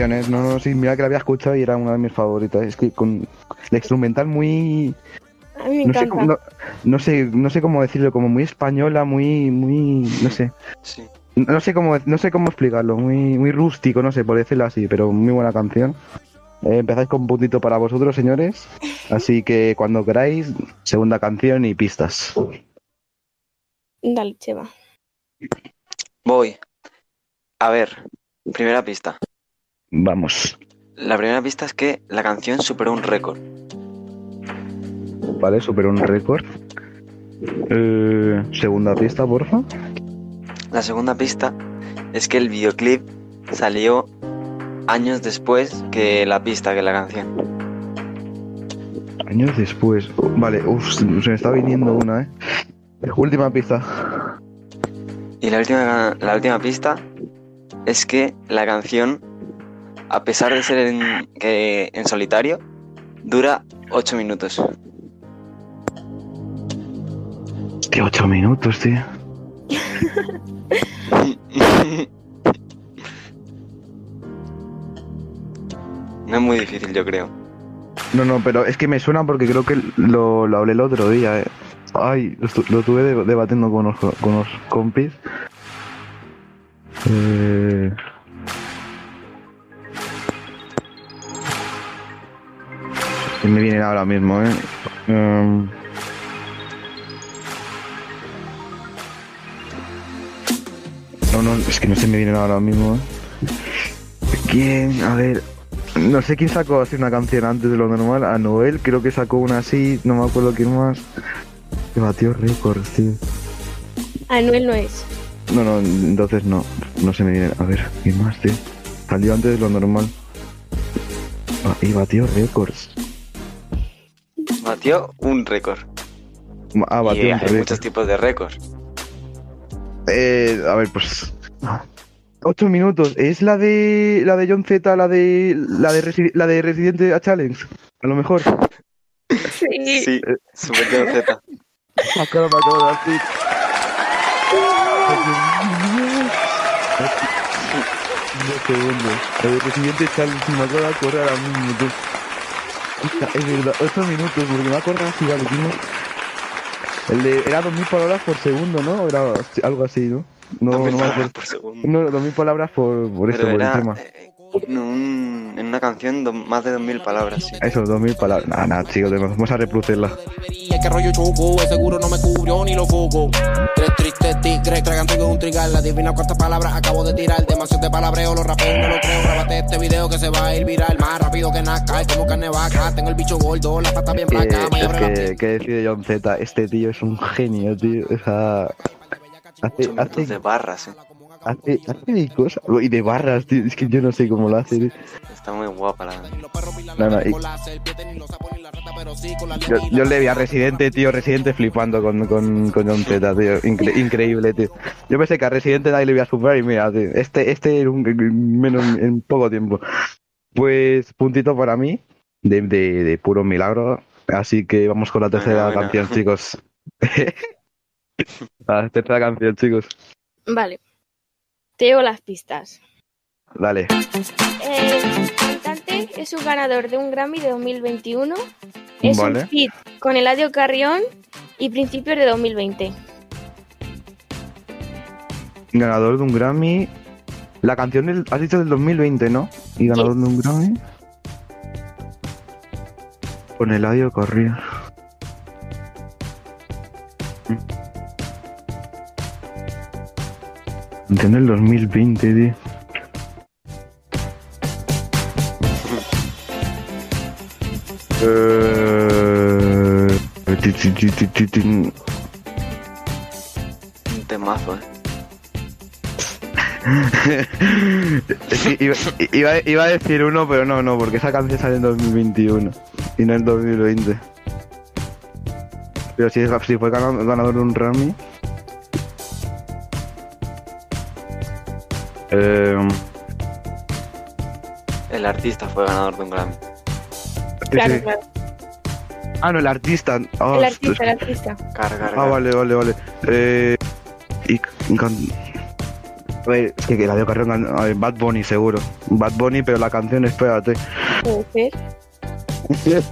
canción no, no, sí, mira que la había escuchado y era una de mis favoritas. Es que con la instrumental muy, A mí me no sé, cómo, no, no sé, no sé cómo decirlo, como muy española, muy, muy, no sé. Sí. No sé cómo, no sé cómo explicarlo, muy, muy rústico, no sé, por decirlo así, pero muy buena canción. Eh, empezáis con un puntito para vosotros, señores. Así que cuando queráis, segunda canción y pistas. Dale, Cheva. Voy. A ver, primera pista. Vamos. La primera pista es que la canción superó un récord. Vale, superó un récord. Eh, segunda pista, porfa. La segunda pista es que el videoclip salió años después que la pista, que la canción. Años después. Vale, uff, se me está viniendo una, eh. Última pista. Y la última, la última pista es que la canción, a pesar de ser en, que en solitario, dura 8 minutos. Hostia, ocho minutos, tío. No es muy difícil, yo creo. No, no, pero es que me suena porque creo que lo, lo hablé el otro día, eh. Ay, lo, de- debatiendo con los, con los compis. Eh... Que me vienen ahora mismo, eh. Em, No, no, es que no se me vienen ahora mismo, eh. ¿Quién? A ver. No sé quién sacó así una canción antes de lo normal. A Noel creo que sacó una así. No me acuerdo quién más. Que batió récords, tío. Anuel no es. No, no, entonces no. No se me viene. A ver, ¿quién más, tío? Salió antes de lo normal. Ah, y batió récords. Batió un récord. Ah, batió y un hay récord. muchos tipos de récords. Eh, a ver, pues. Ocho minutos. ¿Es la de la de John Z, la de la de, Resi- la de Residente a Challenge? A lo mejor. Sí. Sí, Super John Z. Me acabo, me acabo de decir. Dos segundos. La de Residente Challenge, me acabo de acordar ahora mismo, tú. Es verdad, ocho minutos, porque me acuerdo así, vale, tío. El de, era 2000 palabras por segundo, ¿no? Era algo así, ¿no? No, no me acuerdo. por segundo. No, 2000 palabras por, por Pero por el era tema. eh, en, un- en una canción do- más de 2000 palabras, sí. Eso, 2000 palabras. Nada, nada, chicos, vamos a reproducirla. Que rollo choco, seguro no me cubrió ni lo foco. Tres tristes tigres, tragan trigo en un trigal. Adivina cuántas palabras acabo de tirar. Demasiado de palabreo, los rapeos no lo creo. Grabate este video que se va a ir viral. Más rápido que Nazca, como carne vaca. Tengo el bicho gordo, la pata bien es que, ¿qué decide John Z? Este tío es un genio, tío. O sea, hace, hace, de barras, eh. Hace, hace de cosas. Y de barras, tío. Es que yo no sé cómo lo hace, tío. Está muy guapa la. No, no, y- yo, yo le vi a Residente, tío, Residente flipando con, con, con John Z, tío. Incre- increíble, tío. Yo pensé que a Residente nadie le iba a superar y mira, tío, este, este un, menos en poco tiempo. Pues puntito para mí, de, de, de puro milagro. Así que vamos con la tercera buena. canción, chicos. la tercera canción, chicos. Vale. Te llevo las pistas. Dale. El cantante es un ganador de un Grammy de 2021. Es Vale. un hit con Eladio Carrión y principios de 2020. Ganador de un Grammy. La canción del, has dicho del 2020, ¿no? Y ganador de un Grammy. Con Eladio Corría. Canción del 2020, tío. Eh, ti. Un temazo, eh. Sí, iba, iba, iba a decir uno, pero no, no, porque esa canción sale en 2021 y no en 2020. Pero si, si fue ganador, ganador de un Grammy. Eh, El artista fue ganador de un Grammy. sí, Claro, sí. claro. Ah, no, el artista. Ah, El artista, el artista. Cargar. Ah, vale, vale, vale. Eh, y can- A ver, es que, que la de Carrión, a ver, Bad Bunny seguro. Bad Bunny, pero la canción, espérate. Puede ser.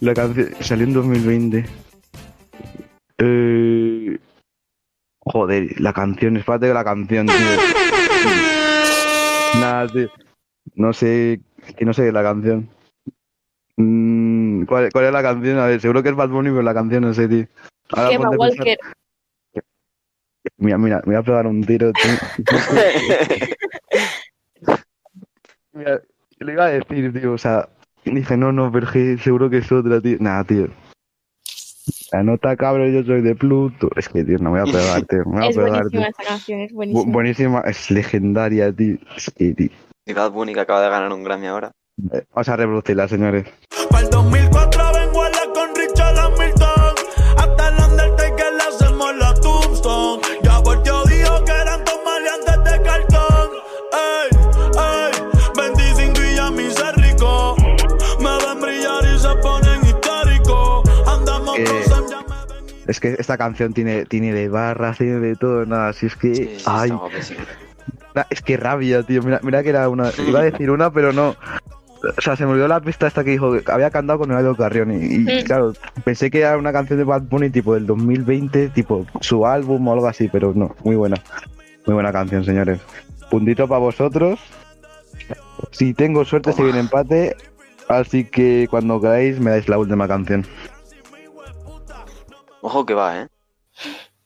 La canción salió en 2020. Eh... Joder, la canción, espérate que la canción, tío. Nada, tío. No sé, que no sé la canción. Mm, ¿cuál, ¿Cuál es la canción? A ver, seguro que es Bad Bunny, pero la canción no sé, tío. Ahora Walker. Mira, mira, me voy a pegar un tiro, tío. Mira, le iba a decir, tío, o sea, dije, no, no, pero seguro que es otra, tío. Nada, tío. La nota cabra, yo soy de Pluto. Es que, tío, no voy a pegar, tío. Me voy a Es pegar, buenísima tío. esta canción, es Bu- buenísima. buenísima, es legendaria, tío. Es que, tío. Y Bad Bunny que acaba de ganar un Grammy ahora. Eh, Vamos a reproducirla, señores. Para el 2004 Es que esta canción tiene, tiene de barras, tiene de todo, nada, así es que. ay, es que rabia, tío. Mira, mira que era una. Iba a decir una, pero no. O sea, se me olvidó la pista esta que dijo que había cantado con Eladio Carrión. Y, y, Mm. claro, pensé que era una canción de Bad Bunny tipo del 2020, tipo su álbum o algo así, pero no, muy buena. Muy buena canción, señores. Puntito para vosotros. Si tengo suerte, se viene empate. Así que cuando queráis, me dais la última canción. Ojo que va, eh.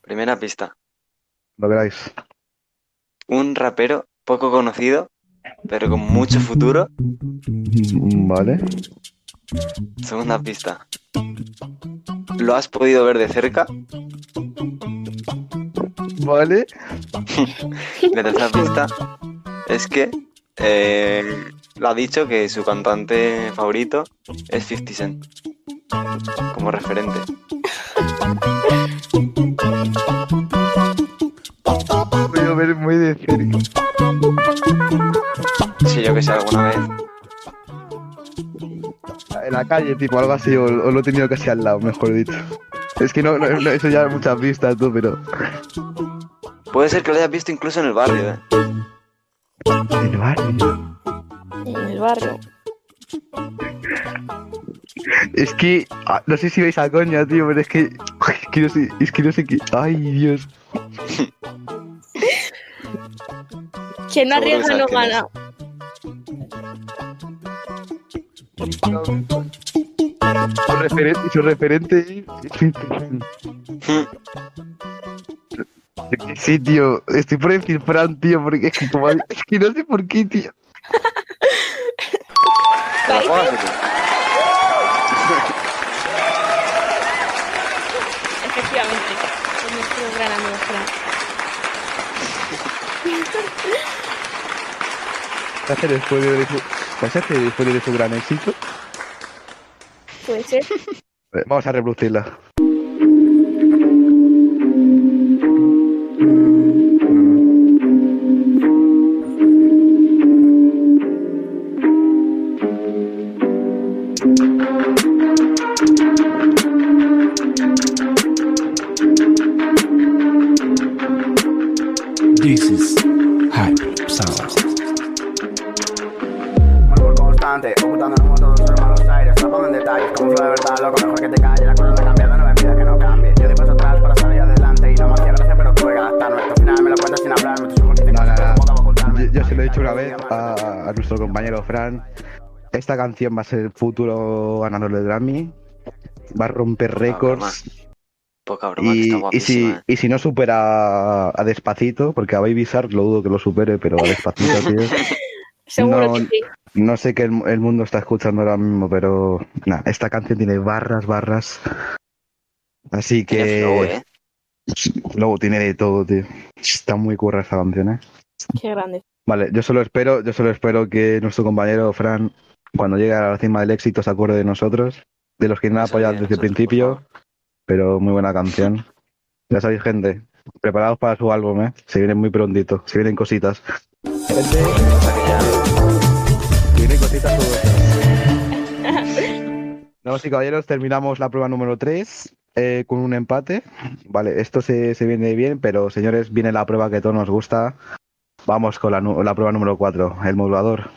Primera pista. Cuando queráis. Un rapero poco conocido pero con mucho futuro. Vale. Segunda pista. ¿Lo has podido ver de cerca? Vale. La tercera pista es que eh, lo ha dicho que su cantante favorito es 50 Cent. Como referente. Voy a ver muy de cerca. Si yo que sé alguna vez. En la calle, tipo, algo así, o, o lo he tenido casi al lado, mejor dicho. Es que no, no, no, eso ya muchas pistas, tú, pero. Puede ser que lo hayas visto incluso en el barrio, ¿eh? ¿En el barrio? En el barrio. Es que. ah, No sé si veis a coña, tío, pero es que. Es que no sé, es que no sé qué. Ay, Dios. Quien no arriesga que no gana. Su referente, su referente es- Sí, tío, estoy por decir Fran, tío, porque es que, es que no sé por qué, tío. ¿Te la juegas o qué? Efectivamente. Es nuestro gran amigo Fran. ¿Qué hace después de su, hace después de su gran éxito? Puede ser. Eh, Vamos a reproducirla. This is malos aires. Atrapado en detalles, como de verdad, loco, mejor que te calles. La cosa no ha cambiado, no me pidas que no cambie. Yo doy paso atrás para salir adelante y no me hacía gracia, pero tuve que adaptarme. Al final me lo cuentas sin hablarme, tus ojos dicen No, no, cosas que no. no puedo ocultarme. Yo, yo se lo he dicho una vez a, a nuestro compañero Fran. Esta canción va a ser el futuro ganador del Grammy. Va a romper récords. Poca broma, que Y, está y si, guapísima, ¿eh? y si no supera a Despacito, porque a Baby Shark lo dudo que lo supere, pero a Despacito, tío. Seguro no, que sí. no sé qué el, el mundo está escuchando ahora mismo, pero nada, esta canción tiene barras, barras. Así que. Flow, ¿eh? Luego tiene de todo, tío. Está muy curra esta canción, eh. Qué grande. Vale, yo solo espero, yo solo espero que nuestro compañero Fran, cuando llegue a la cima del éxito, se acuerde de nosotros, de los que nos han apoyado desde el principio, pero muy buena canción. Ya sabéis, gente, preparados para su álbum, eh. Se vienen muy prontito, se vienen cositas. Vienen cositas. Damas y caballeros, terminamos la prueba número 3 con un empate. Vale, esto se, se viene bien, pero señores, viene la prueba que todos nos gusta. Vamos con la, la prueba número 4, el modulador.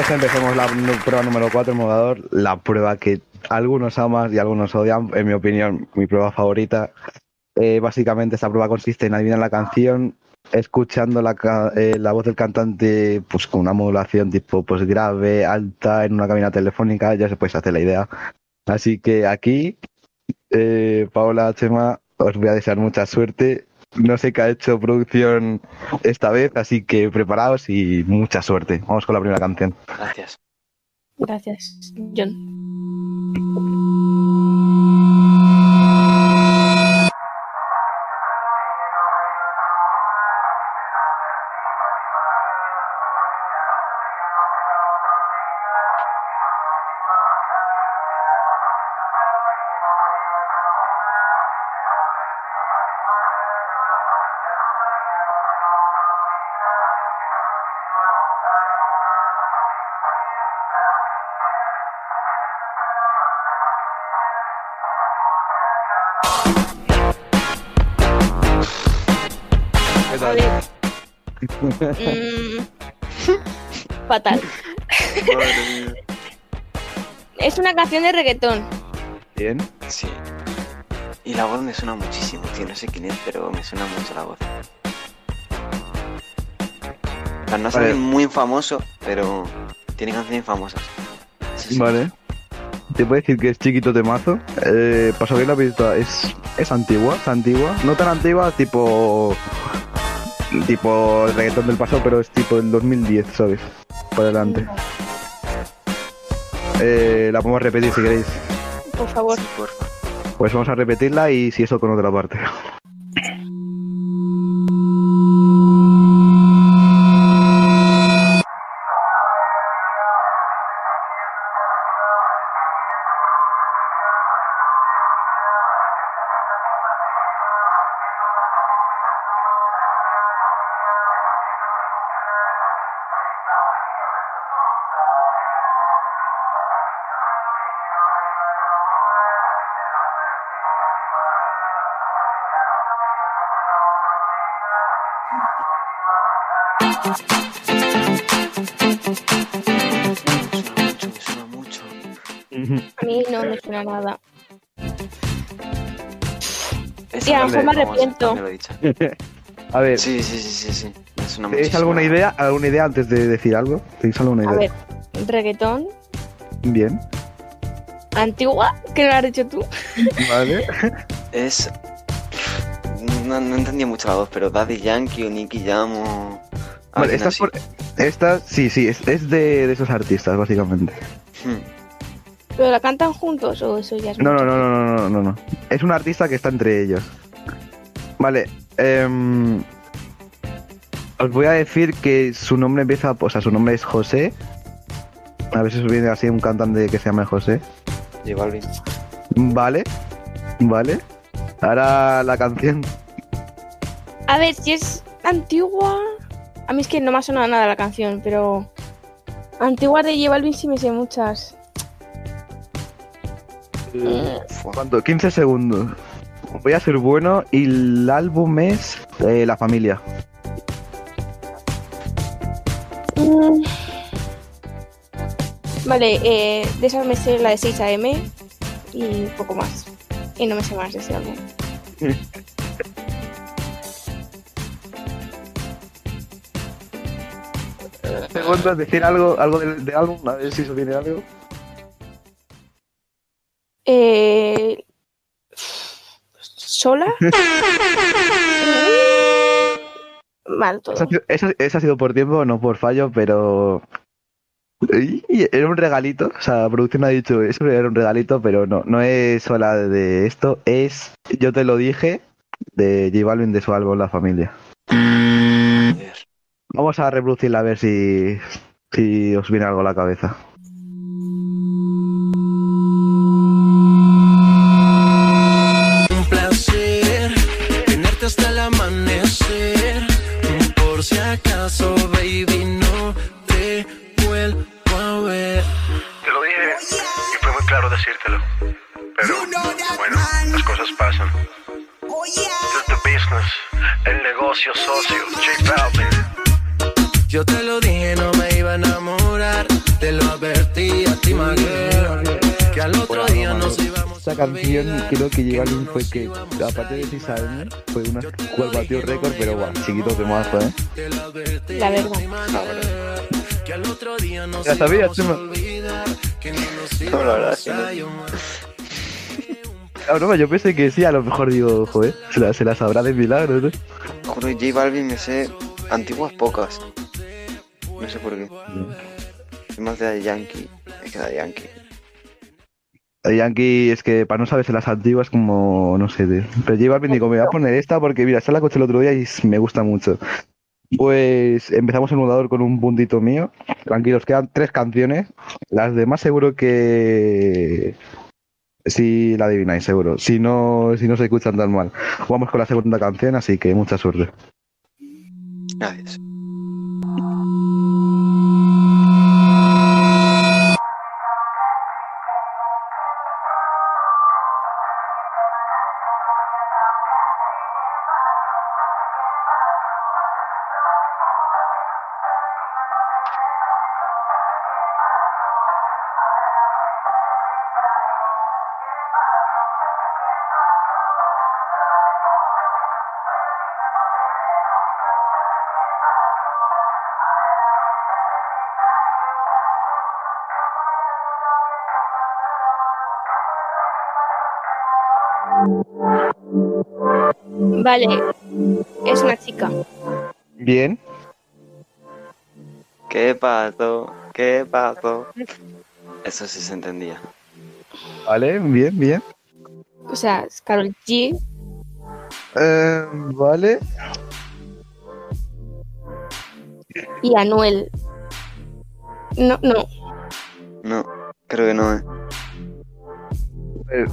Pues empecemos la prueba número 4, el modulador. La prueba que algunos aman y algunos odian, en mi opinión, mi prueba favorita. Eh, básicamente esta prueba consiste en adivinar la canción escuchando la, eh, la voz del cantante pues con una modulación tipo pues grave, alta, en una cabina telefónica, ya se puede hacer la idea. Así que aquí, eh, Paola, Chema, os voy a desear mucha suerte. No sé qué ha hecho producción esta vez, así que preparaos y mucha suerte. Vamos con la primera canción. Gracias. Gracias, John. Mm, fatal. es una canción de reggaetón. Bien. Sí. Y la voz me suena muchísimo, tío. No sé quién es, pero me suena mucho la voz. O sea, no es Vale. muy famoso, pero tiene canciones famosas. Sí. Vale. te puedo decir que es chiquito temazo. Eh, paso bien la pista, es, es antigua, es antigua. No tan antigua, tipo. Tipo el reggaetón del pasado, pero es tipo del 2010, ¿sabes? Para adelante. Eh, la podemos repetir si queréis. Por favor. Pues vamos a repetirla y si eso con otra parte. A mí no me suena nada. Y a lo no mejor me arrepiento. A ver, Sí, sí, sí, sí, sí. Me suena ¿tenéis muchísimo. alguna idea? ¿Alguna idea antes de decir algo? ¿Tenéis alguna A idea? ver, reggaetón, Bien, antigua, ¿qué lo has dicho tú? vale. Es. No, no entendía mucho la voz, pero Daddy Yankee o Nicky Jam o. Vale, alguien esta, es así. por- esta sí, sí, es, es de, de esos artistas, básicamente. Hmm. ¿Pero la cantan juntos o eso ya es No, no, no, no, no, no, no, no. Es un artista que está entre ellos. Vale, em, os voy a decir que su nombre empieza, o sea, su nombre es José. A ver si os viene así un cantante que se llama José. J Balvin. Vale, vale. Ahora la canción. A ver, si es antigua. A mí es que no me ha sonado nada la canción, pero. Antigua de J Balvin sí me sé muchas. ¿Cuánto? 15 segundos. Voy a ser bueno y el álbum es eh, La Familia. Mm. Vale, eh, de esas me sé la de 6 AM y poco más. Y no me sé más de ese álbum. Segundos, decir algo, algo del, del álbum, a ver si os viene algo. Eh, ¿Sola? Mal todo. Esa, ha sido- esa- esa ha sido por tiempo, no por fallo, pero. Era un regalito, o sea, la producción ha dicho eso era un regalito, pero no, no es sola de esto, es Yo te lo dije de J Balvin de su álbum La Familia. Vamos a reproducirla a ver si, si os viene algo a la cabeza. Canción creo que J Balvin fue que, aparte de 6 años, fue una cual batió récord, pero bueno, chiquito de mazo, ¿eh? La verdad. Que al otro día nos Ya sabía, íbamos a Chema. olvidar. Que no la verdad no. Ah, yo pensé que sí, a lo mejor digo, joder, se la, se la sabrá de milagro, ¿no? Juro, J Balvin me sé antiguas pocas. No sé por qué. Soy más de Yankee. Es que Daddy Yankee. Yankee es que para no saberse las antiguas como, no sé, de... pero J Balvin digo, me voy a poner esta porque mira, esta la escuché el otro día y me gusta mucho. Pues empezamos el mudador con un puntito mío. Tranquilos, quedan tres canciones. Las demás seguro que sí la adivináis, seguro. Si no, si no se escuchan tan mal. Vamos con la segunda canción, así que mucha suerte. Gracias. Vale, es una chica. Bien. ¿Qué pasó? ¿Qué pasó? Eso sí se entendía. Vale, bien, bien. O sea, es Carol G. Eh, vale. y Anuel. No, no. No, creo que no, ¿eh? Eh,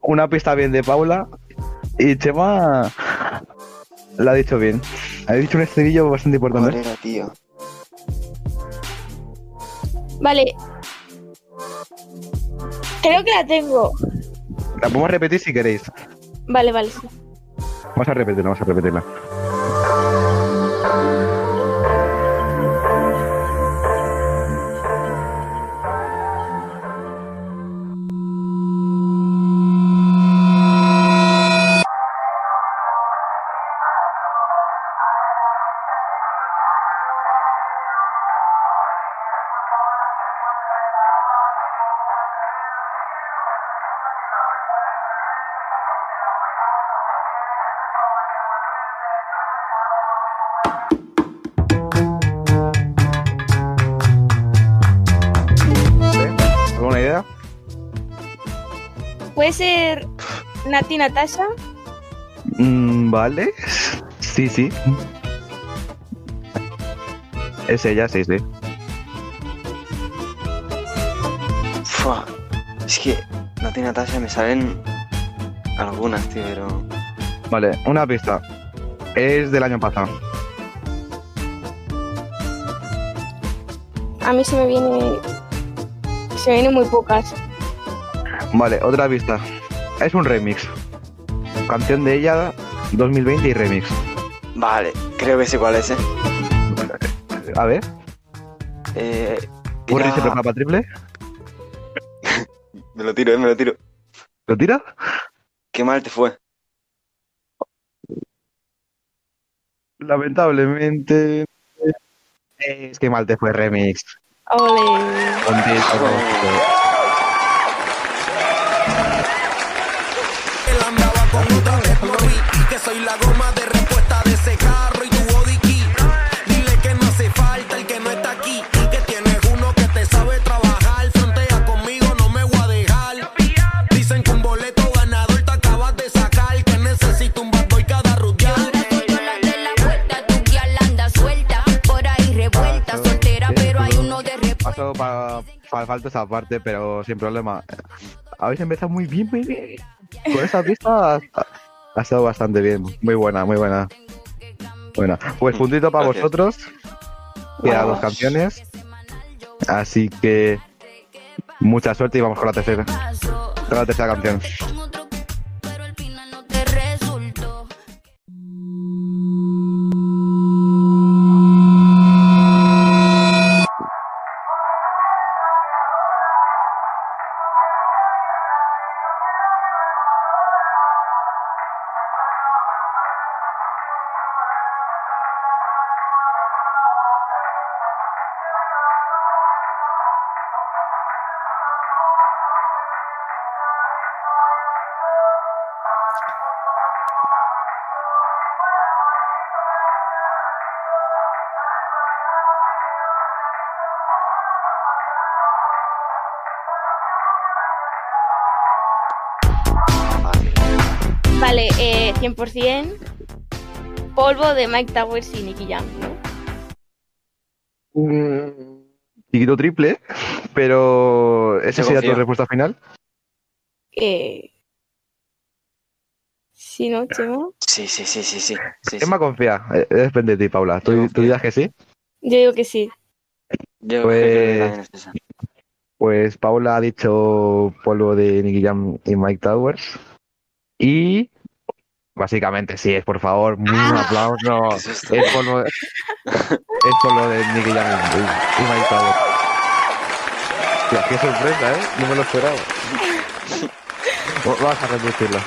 Una pista bien de Paula. Y Chema la ha dicho bien. Ha dicho un estribillo bastante importante. ¿Cuál era, tío? Vale. Creo que la tengo. La podemos repetir si queréis. Vale, vale. sí. Vamos a repetirla, vamos a repetirla. Nati Natasha. Mm, vale. Sí, sí. Es ella, sí, sí. Fua, Es que no tiene Natasha, me salen algunas, tío, pero. Vale, una pista. Es del año pasado. A mí se me viene. Se me vienen muy pocas. Vale, otra pista. Es un remix. Canción de ella 2020 y remix. Vale, creo que sé cuál es, ¿eh? A ver. Eh. ¿Uri era- se prepara para triple? Me lo tiro, ¿eh? Me lo tiro. ¿Lo tira? Qué mal te fue. Lamentablemente. Es que mal te fue remix. Ole. Contento. Falta esa parte, pero sin problema. Habéis empezado muy bien, muy bien. Con esa pista ha, ha estado bastante bien. Muy buena, muy buena. Buena. Pues puntito para Gracias. vosotros. Quedan dos canciones. Así que mucha suerte y vamos con la tercera. Con la tercera canción. 100%. Polvo de Mike Towers y Nicky Jam, ¿no? Un chiquito triple, pero ¿esa sería tu respuesta final? Eh... Sí, ¿no, Chema? Sí, sí, sí, sí, sí. sí, ¿Quién me confía? Eh, Depende de ti, Paula. ¿Tú, tú dirás que sí? Yo digo que sí. Yo Pues- creo que. Pues Paula ha dicho polvo de Nicky Jam y Mike Towers. Y básicamente sí, es por favor, un aplauso. Es es polvo de Nicky Jam y, y Mike Towers. Hostia, qué sorpresa, ¿eh? No me lo esperaba. Va- Vas a repetirlo.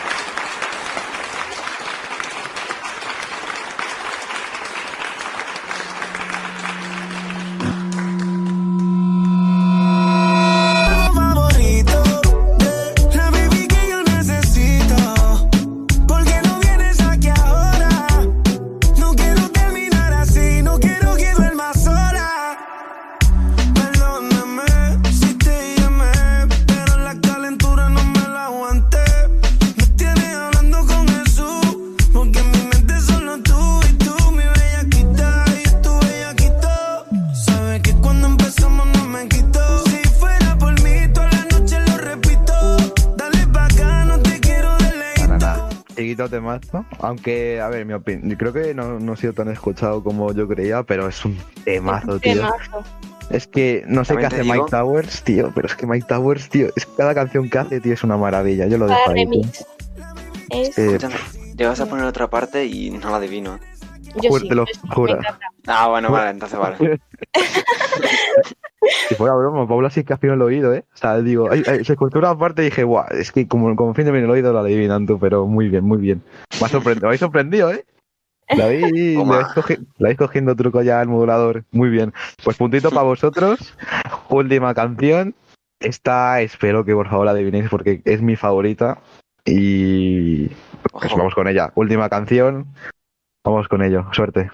Aunque, a ver, mi opinión, creo que no, no ha sido tan escuchado como yo creía, pero es un temazo, tío. Temazo. Es que no sé qué hace Mike Towers, tío, pero es que Mike Towers, tío, es que cada canción que hace, tío, es una maravilla. Yo lo dejo ahí. tío. remix. Es, Eh, Escúchame, llegas a poner otra parte y no la adivino. yo sí, te lo yo sí, juro. Ah, bueno, vale, entonces vale. Si fuera broma, Paula sí que afina el oído, ¿eh? O sea, digo, ay, ay, se escuchó una parte y dije, guau, es que como, fin de bien el oído lo adivinan tú, pero muy bien, muy bien. Me ha sorprendido, me habéis sorprendido, ¿eh? La habéis, cogiendo truco ya al modulador. Muy bien. Pues puntito para vosotros. Última canción. Esta espero que por favor la adivinéis porque es mi favorita. Y pues vamos con ella. Última canción. Vamos con ello. Suerte.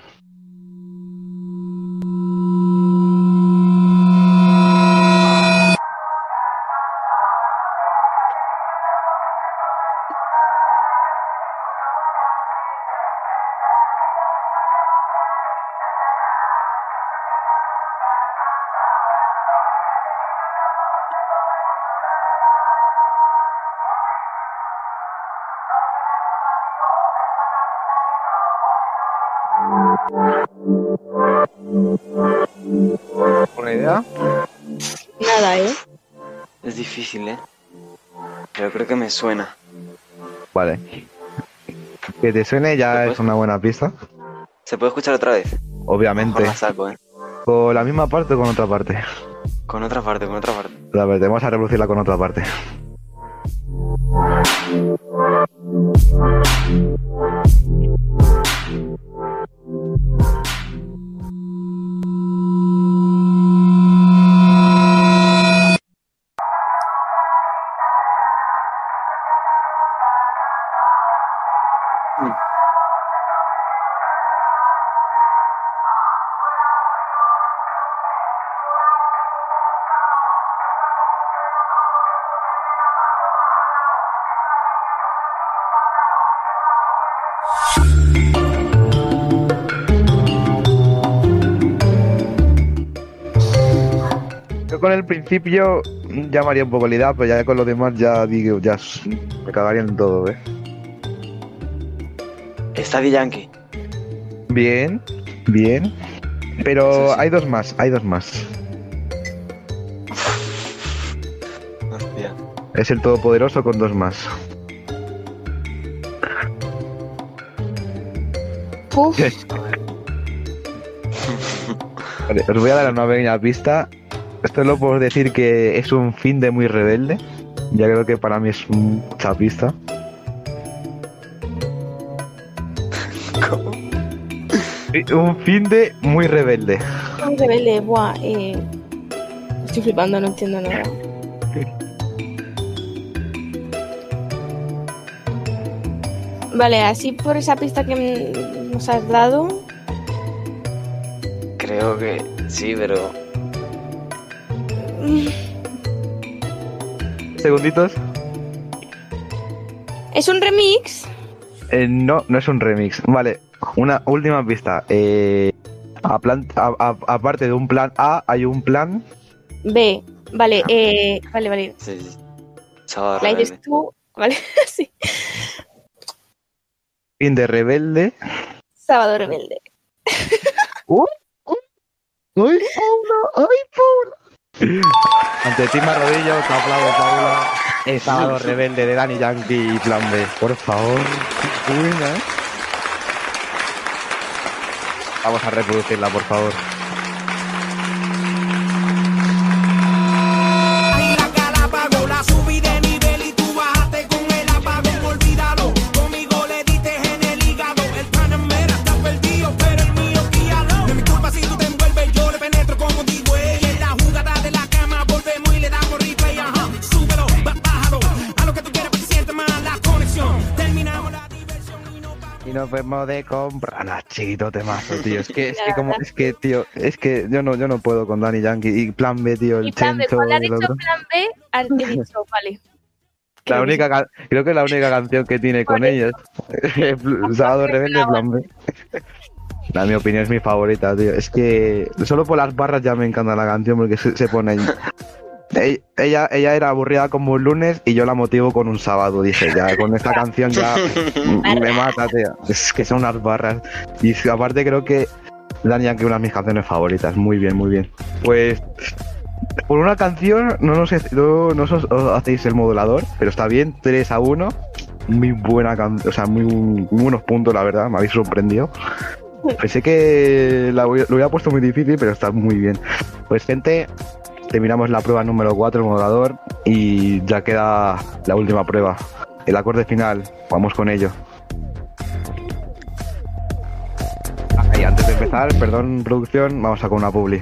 Suena. Vale. Que te suene ya es una buena pista. ¿Se puede escuchar otra vez? Obviamente. La saco, ¿eh? ¿Con la misma parte o con otra parte? Con otra parte, con otra parte. A ver, vamos a reproducirla con otra parte. Principio llamaría un poco la idea, pero ya con lo demás ya digo, ya me cagaría en todo, ¿eh? Está de Yankee. Bien, bien. Pero sí. hay dos más, hay dos más. Hostia. Es el Todopoderoso con dos más. Puf, Vale, os voy a dar una pequeña pista. Esto lo puedo decir que es un fin de muy rebelde. Ya creo que para mí es mucha pista. ¿Cómo? Un fin de muy rebelde. un rebelde, buah, eh... Estoy flipando, no entiendo nada. Vale, así por esa pista que nos has dado, Creo que sí, pero. Segunditos. es un remix. Eh, no, no es un remix. Vale, una última pista. Eh, a plan- a- a- aparte de un plan A, hay un plan. B, vale, eh, vale, vale. Sí, sí. La dices tú, vale, sí. Fin de rebelde. Sábado rebelde. ¡Uh! ¡Uh! ¡Ay, Paula! ¡Ay, Paula! Ante ti me arrodillo, te aplaudo, Paula. El sábado rebelde de Danny Yankee y Plan B. Por favor. Buena. Vamos a reproducirla, por favor. Vemos de compra. Nah, chiquito temazo, tío. Es que, es que como, es que, tío, es que yo no, yo no puedo con Danny Yankee. Y plan B, tío, el Y plan B, cuando has dicho otro. plan B, has dicho, vale. La única, ca- creo que la única canción que tiene con ellos. Sábado Rebelde, plan B. La mi opinión es mi favorita, tío. Es que solo por las barras ya me encanta la canción porque se, se pone Ella, ella era aburrida como un lunes y yo la motivo con un sábado. Dije, ya con esta canción ya me mata, tío. Es que son unas barras. Y aparte creo que Dani Yankee una de mis canciones favoritas. Muy bien, muy bien. Pues por una canción no nos, no, no os, os hacéis el modulador, pero está bien, 3 a 1. Muy buena canción, o sea, muy, muy buenos puntos, la verdad, me habéis sorprendido. Pensé que la lo hubiera puesto muy difícil, pero está muy bien. Pues gente, terminamos la prueba número 4, el modulador, y ya queda la última prueba, el acorde final. Vamos con ello. Y antes de empezar, perdón, producción, vamos a con una publi.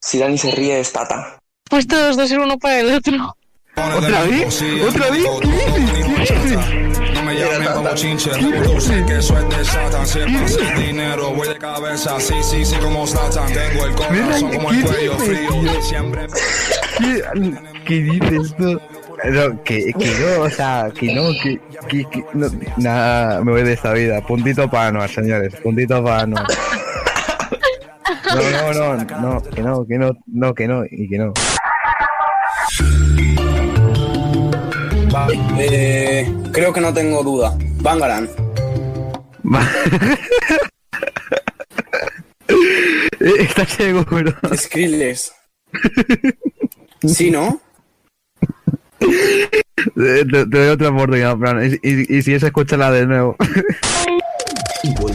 si Dani se ríe es Tata. Pues todos dos ser uno para el otro. ¿Otra vez? ¿Otra vez? No me como chinche, tú sé que soy de Satan, siempre hacer dinero, voy de cabeza, sí, sí, sí, como Satan, tengo el corazón como el cuello frío, siempre... ¿Qué, dices tú? No, que, que no, o sea, que no, que, que, que no, nada, me voy de esta vida. Puntito para Anuar, señores, puntito para Anuar. No, no, no, no, que no, que no, no, que no, y que no. Vale, eh, creo que no tengo duda. Bangaran. ¿Estás seguro? Skrillex. ¿Sí, no? Te, te- te doy otra oportunidad, Fran, y, y, y si es, escúchala de nuevo.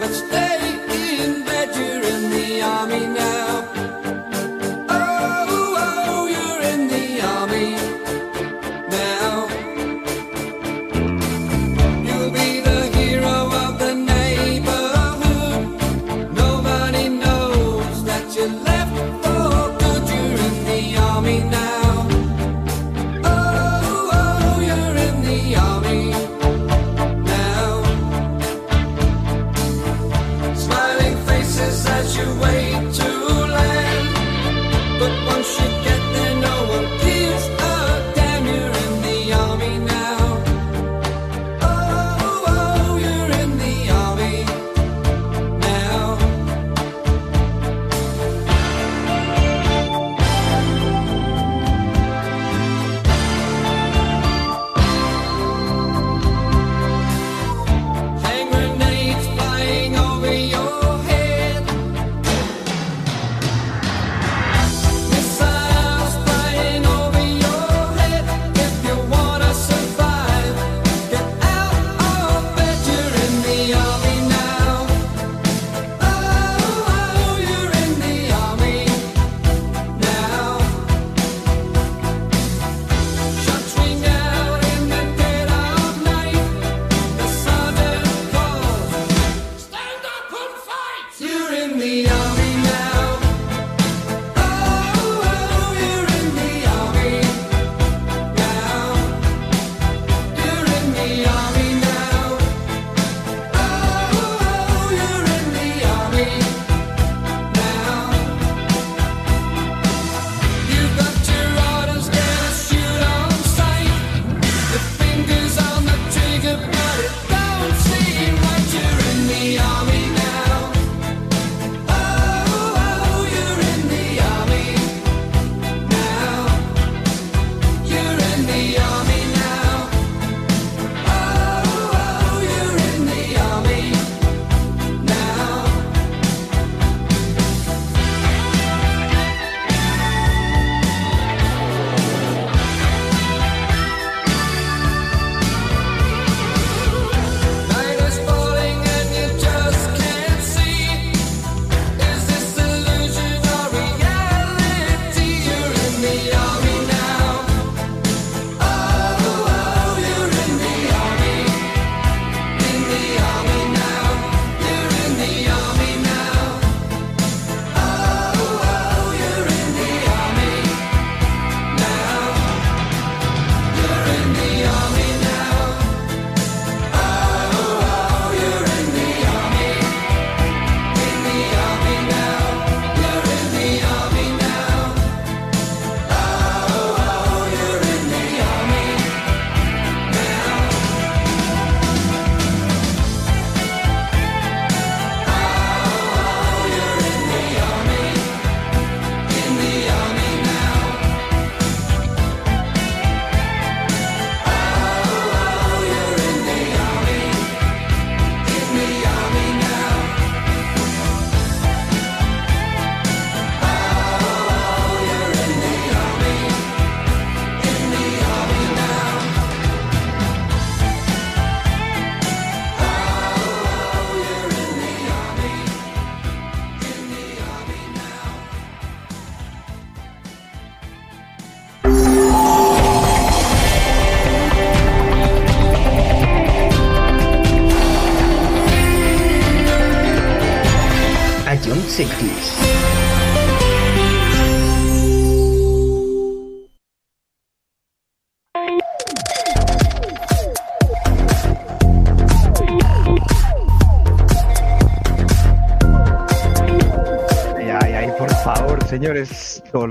but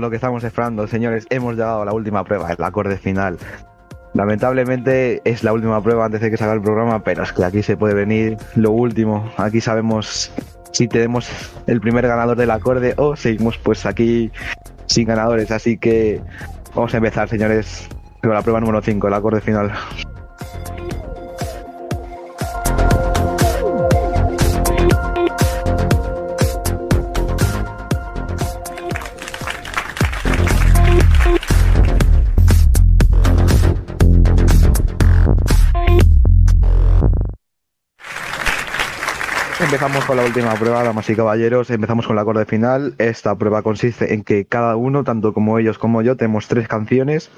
lo que estamos esperando, señores, hemos llegado a la última prueba, el acorde final. Lamentablemente es la última prueba antes de que salga el programa, pero es que aquí se puede venir lo último. Aquí sabemos si tenemos el primer ganador del acorde o seguimos pues aquí sin ganadores. Así que vamos a empezar, señores, con la prueba número 5, el acorde final. Empezamos con la última prueba, damas y caballeros. Empezamos con el acorde final. Esta prueba consiste en que cada uno, tanto como ellos como yo, tenemos tres canciones,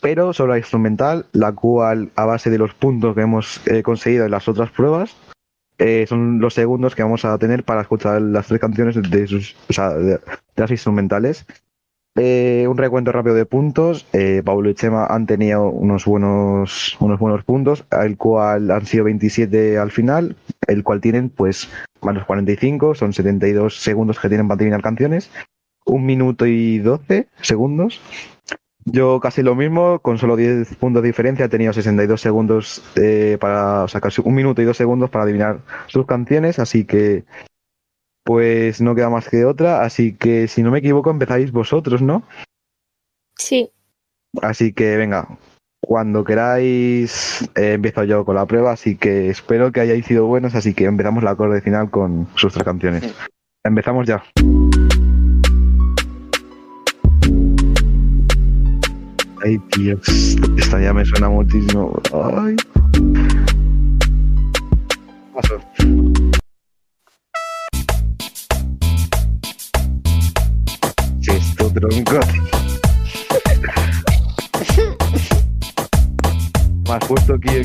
pero solo la instrumental, la cual, a base de los puntos que hemos eh, conseguido en las otras pruebas, eh, son los segundos que vamos a tener para escuchar las tres canciones de, sus, o sea, de, las instrumentales. Eh, un recuento rápido de puntos. Eh, Pablo y Chema han tenido unos buenos, unos buenos puntos, el cual han sido 27 al final, el cual tienen pues menos 45, son 72 segundos que tienen para adivinar canciones, un minuto y 12 segundos. Yo casi lo mismo, con solo 10 puntos de diferencia, he tenido 62 segundos eh, para, o sea, casi un minuto y dos segundos para adivinar sus canciones, así que pues no queda más que otra, así que si no me equivoco empezáis vosotros, ¿no? Sí. Así que venga, cuando queráis eh, empiezo yo con la prueba, así que espero que hayáis sido buenos, así que empezamos la acorde final con sus tres canciones. Empezamos ya. Ay, Dios, esta ya me suena muchísimo. Ay. Paso. Esto tronco. Has puesto aquí.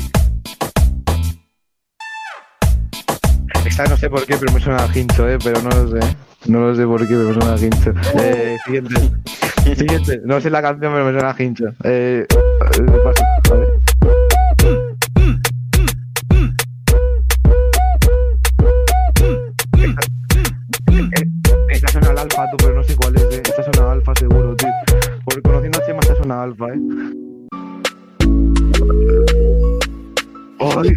Esta no sé por qué, pero me suena a hincho, eh, pero no lo sé. No lo sé por qué, pero me suena a hincho. Eh, siguiente. Siguiente. No sé la canción, pero me suena a hincho. Eh, eh, paso. Ver. Esta suena al alfa, tú, pero no sé cuál es, eh. Esta suena al alfa seguro, tío. Porque conociendo a Chema, esta suena alfa, eh. Ay,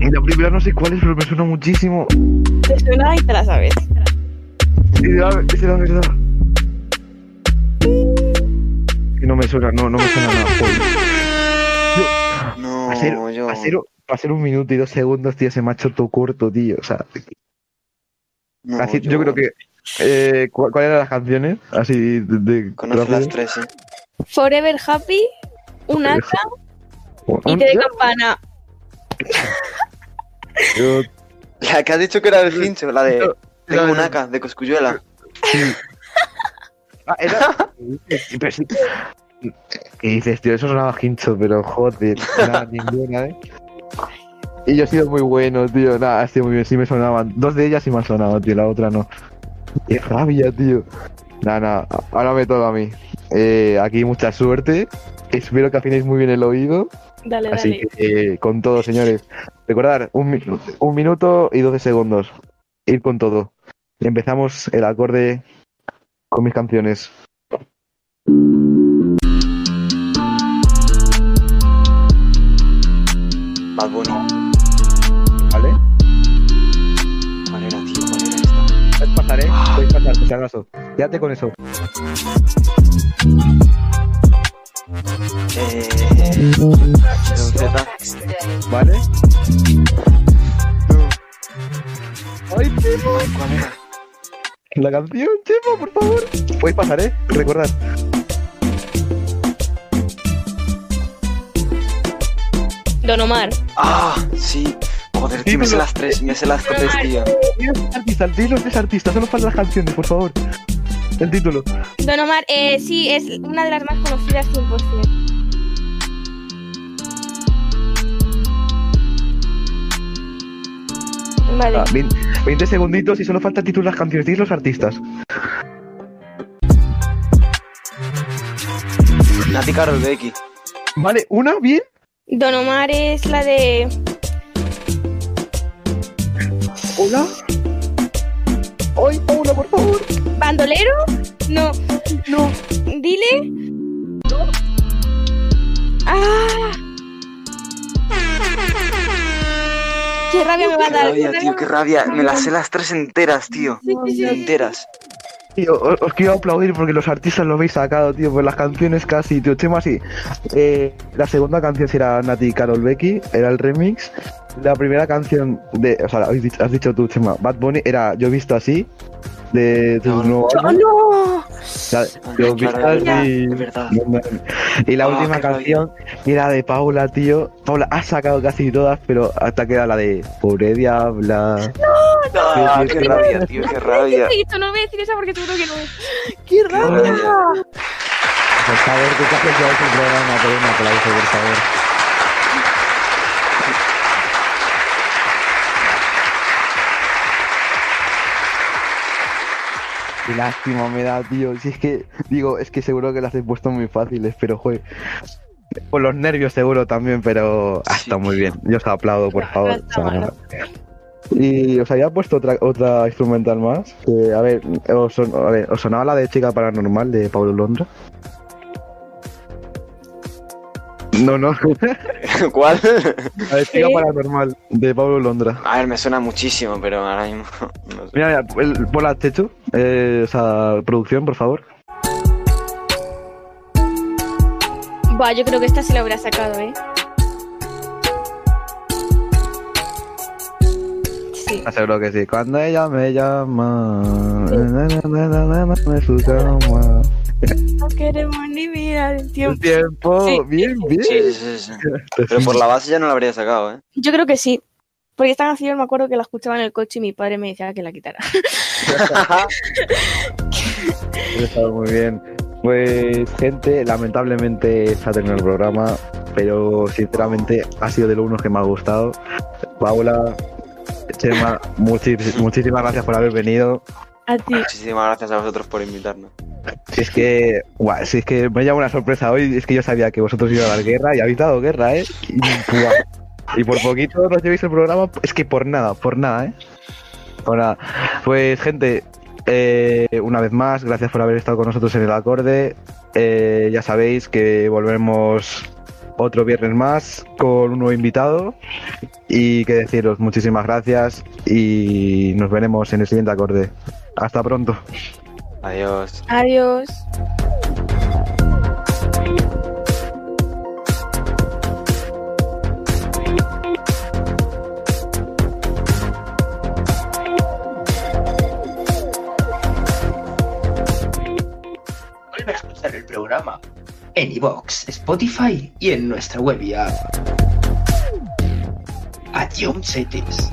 y la primera no sé cuál es, pero me suena muchísimo. Te suena y te la sabes. La- Es la verdad. Que no me suena, no, no me suena nada. Yo- No, yo. ser un minuto y dos segundos, tío, se me ha hecho todo corto, tío. O sea, No, así, yo... yo- creo que. Eh, ¿cu- ¿Cuáles eran las canciones? Así de. de las tres, eh. Forever Happy, un aka y te de campana. Yo- La que has dicho que era del hincho, la de. Tengo no, un. AK de Coscuyuela. Ah, era. Pero sí- ¿Qué dices, tío? Eso sonaba hincho, pero joder, nada, ninguna, ¿eh? Y yo he sido muy bueno, tío. Nada, ha sido muy bien. Sí me sonaban. Dos de ellas sí me han sonado, tío. La otra no. Qué rabia, tío. Nada, nada. Ahora me toca a mí. Eh, aquí mucha suerte. Espero que afinéis muy bien el oído. Dale, Así dale. que eh, con todo, señores. Recordar, un, mi- un minuto y 12 segundos. Ir con todo. Empezamos el acorde con mis canciones. Bad Bunny. ¿Vale? ¿Cuál era, tío? ¿Cuál era esta? Puedes pasar, ¿eh? Puedes pasar, por si acaso. Quédate con eso. Eh. Z. ¿Vale? ¡Ay, Chemo! La canción, Chemo, por favor. Puedes pasar, ¿eh? Recordad. Don Omar. Ah, sí. Joder, tío, me sé las tres, me sé las tres, tío. Dinos tres artistas, dinos tres artistas, solo para las canciones, por favor. El título. Don Omar, eh, sí, es una de las más conocidas 100%. Vale. Ah, vein- 20 segunditos y solo falta titular las canciones. Dices los artistas. Nati Karol Becky. Vale, una, bien. Don Omar es la de. Hola. Hoy, Paula, por favor. ¿Bandolero? No. No. Dile. ¡Ah! ¡Qué rabia me va a Qué dar! rabia, tío, qué rabia. Me las sé las tres enteras, tío. Enteras. Tío, os, os quiero aplaudir porque los artistas lo habéis sacado, tío. Pues las canciones casi, tío. Chema, sí. Eh, la segunda canción sí era Nati y Carol Becky, era el remix. La primera canción de. O sea, has dicho tú, Chema. Bad Bunny era Yo he visto así. De tu nuevo ¡Oh, álbum. no! Yo he visto así. Y la Ah, última qué canción era de Paula, tío. Paula ha sacado casi todas, pero hasta queda la de Pobre Diabla. Ah, Sí, sí, qué sí. rabia, tío, qué rabia. Esto no voy a decir esa porque seguro que no es. ¡Qué rabia! Por favor, que te haces ya el programa por un aplauso, por favor. Qué lástima me da, tío. Si es que, digo, es que seguro que las he puesto muy fáciles, pero joder. Por los nervios seguro también, pero ah, está muy bien. Yo os aplaudo, por favor. O sea, y os había puesto otra, otra instrumental más. que, a, ver, os, son- a ver, ¿os sonaba la de Chica Paranormal de Pablo Londra? No, no. ¿Cuál? La de Chica Paranormal de Pablo Londra. A ver, me suena muchísimo, pero ahora mismo. no sé. Mira, mira, el, ponla Chechu, eh, o sea, producción, por favor. Buah, yo creo que esta se la hubiera sacado, ¿eh? Sí. Aseguro que sí. Cuando ella me llama, na, na, na, na, na, na, en su cama. No queremos ni mirar el El tiempo. tiempo, Sí. bien, bien. Sí, sí, sí, sí. Pero por la base ya no la habría sacado, ¿eh? Yo creo que sí. Porque esta canción me acuerdo que la escuchaba en el coche y mi padre me decía que la quitara. Está muy bien. Pues, gente, lamentablemente se ha terminado el programa, pero sinceramente ha sido de lo uno que me ha gustado. Paula, Chema, muchísimas gracias por haber venido. A ti. Muchísimas gracias a vosotros por invitarnos. Si es que, guau, si es que me llama una sorpresa hoy, es que yo sabía que vosotros ibais a dar guerra y habéis dado guerra, ¿eh? Y por poquito nos llevéis el programa, es que por nada, por nada, ¿eh? Por nada. Pues, gente, eh, una vez más, gracias por haber estado con nosotros en el acorde. Eh, ya sabéis que volvemos otro viernes más con un nuevo invitado. Y que deciros muchísimas gracias y nos veremos en el siguiente acorde. Hasta pronto. Adiós. Adiós. Vuelve a escuchar el programa en iVoox, Spotify y en nuestra web y app. Adiós, setes.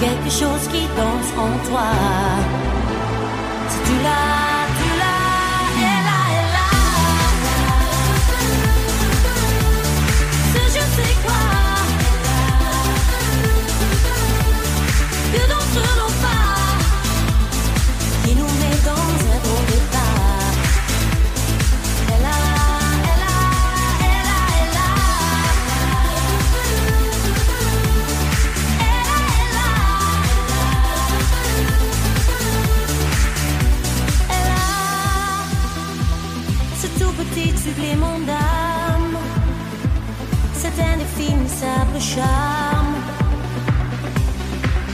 quelque chose qui danse en toi. Si tu l'as, tu supplément d'âme. C'est indéfinissable charme.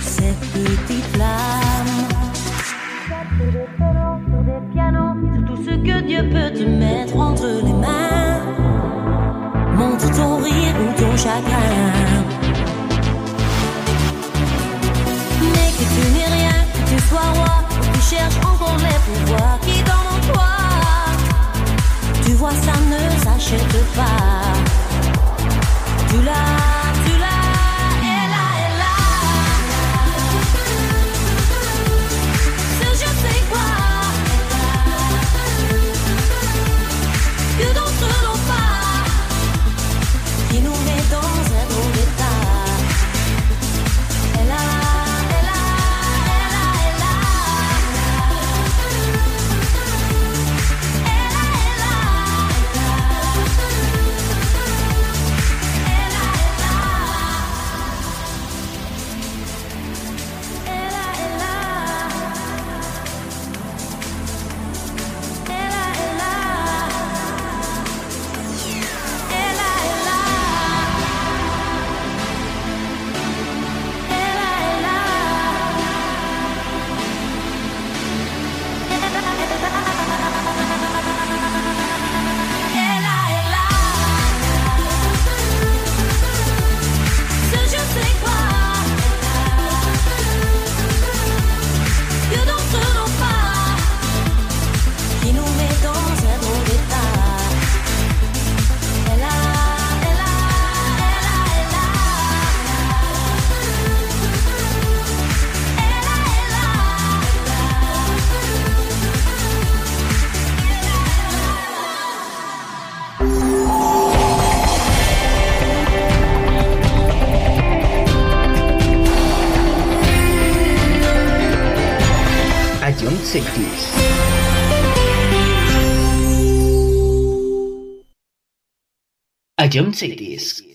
Cette petite flamme. Sur c'est tout ce que Dieu peut te mettre entre les mains. Montre ton rire ou ton chagrin. Mais que tu n'es rien, que tu sois roi, que tu cherches encore les pouvoirs qui vois, ça ne s'achète pas. A John Sectis.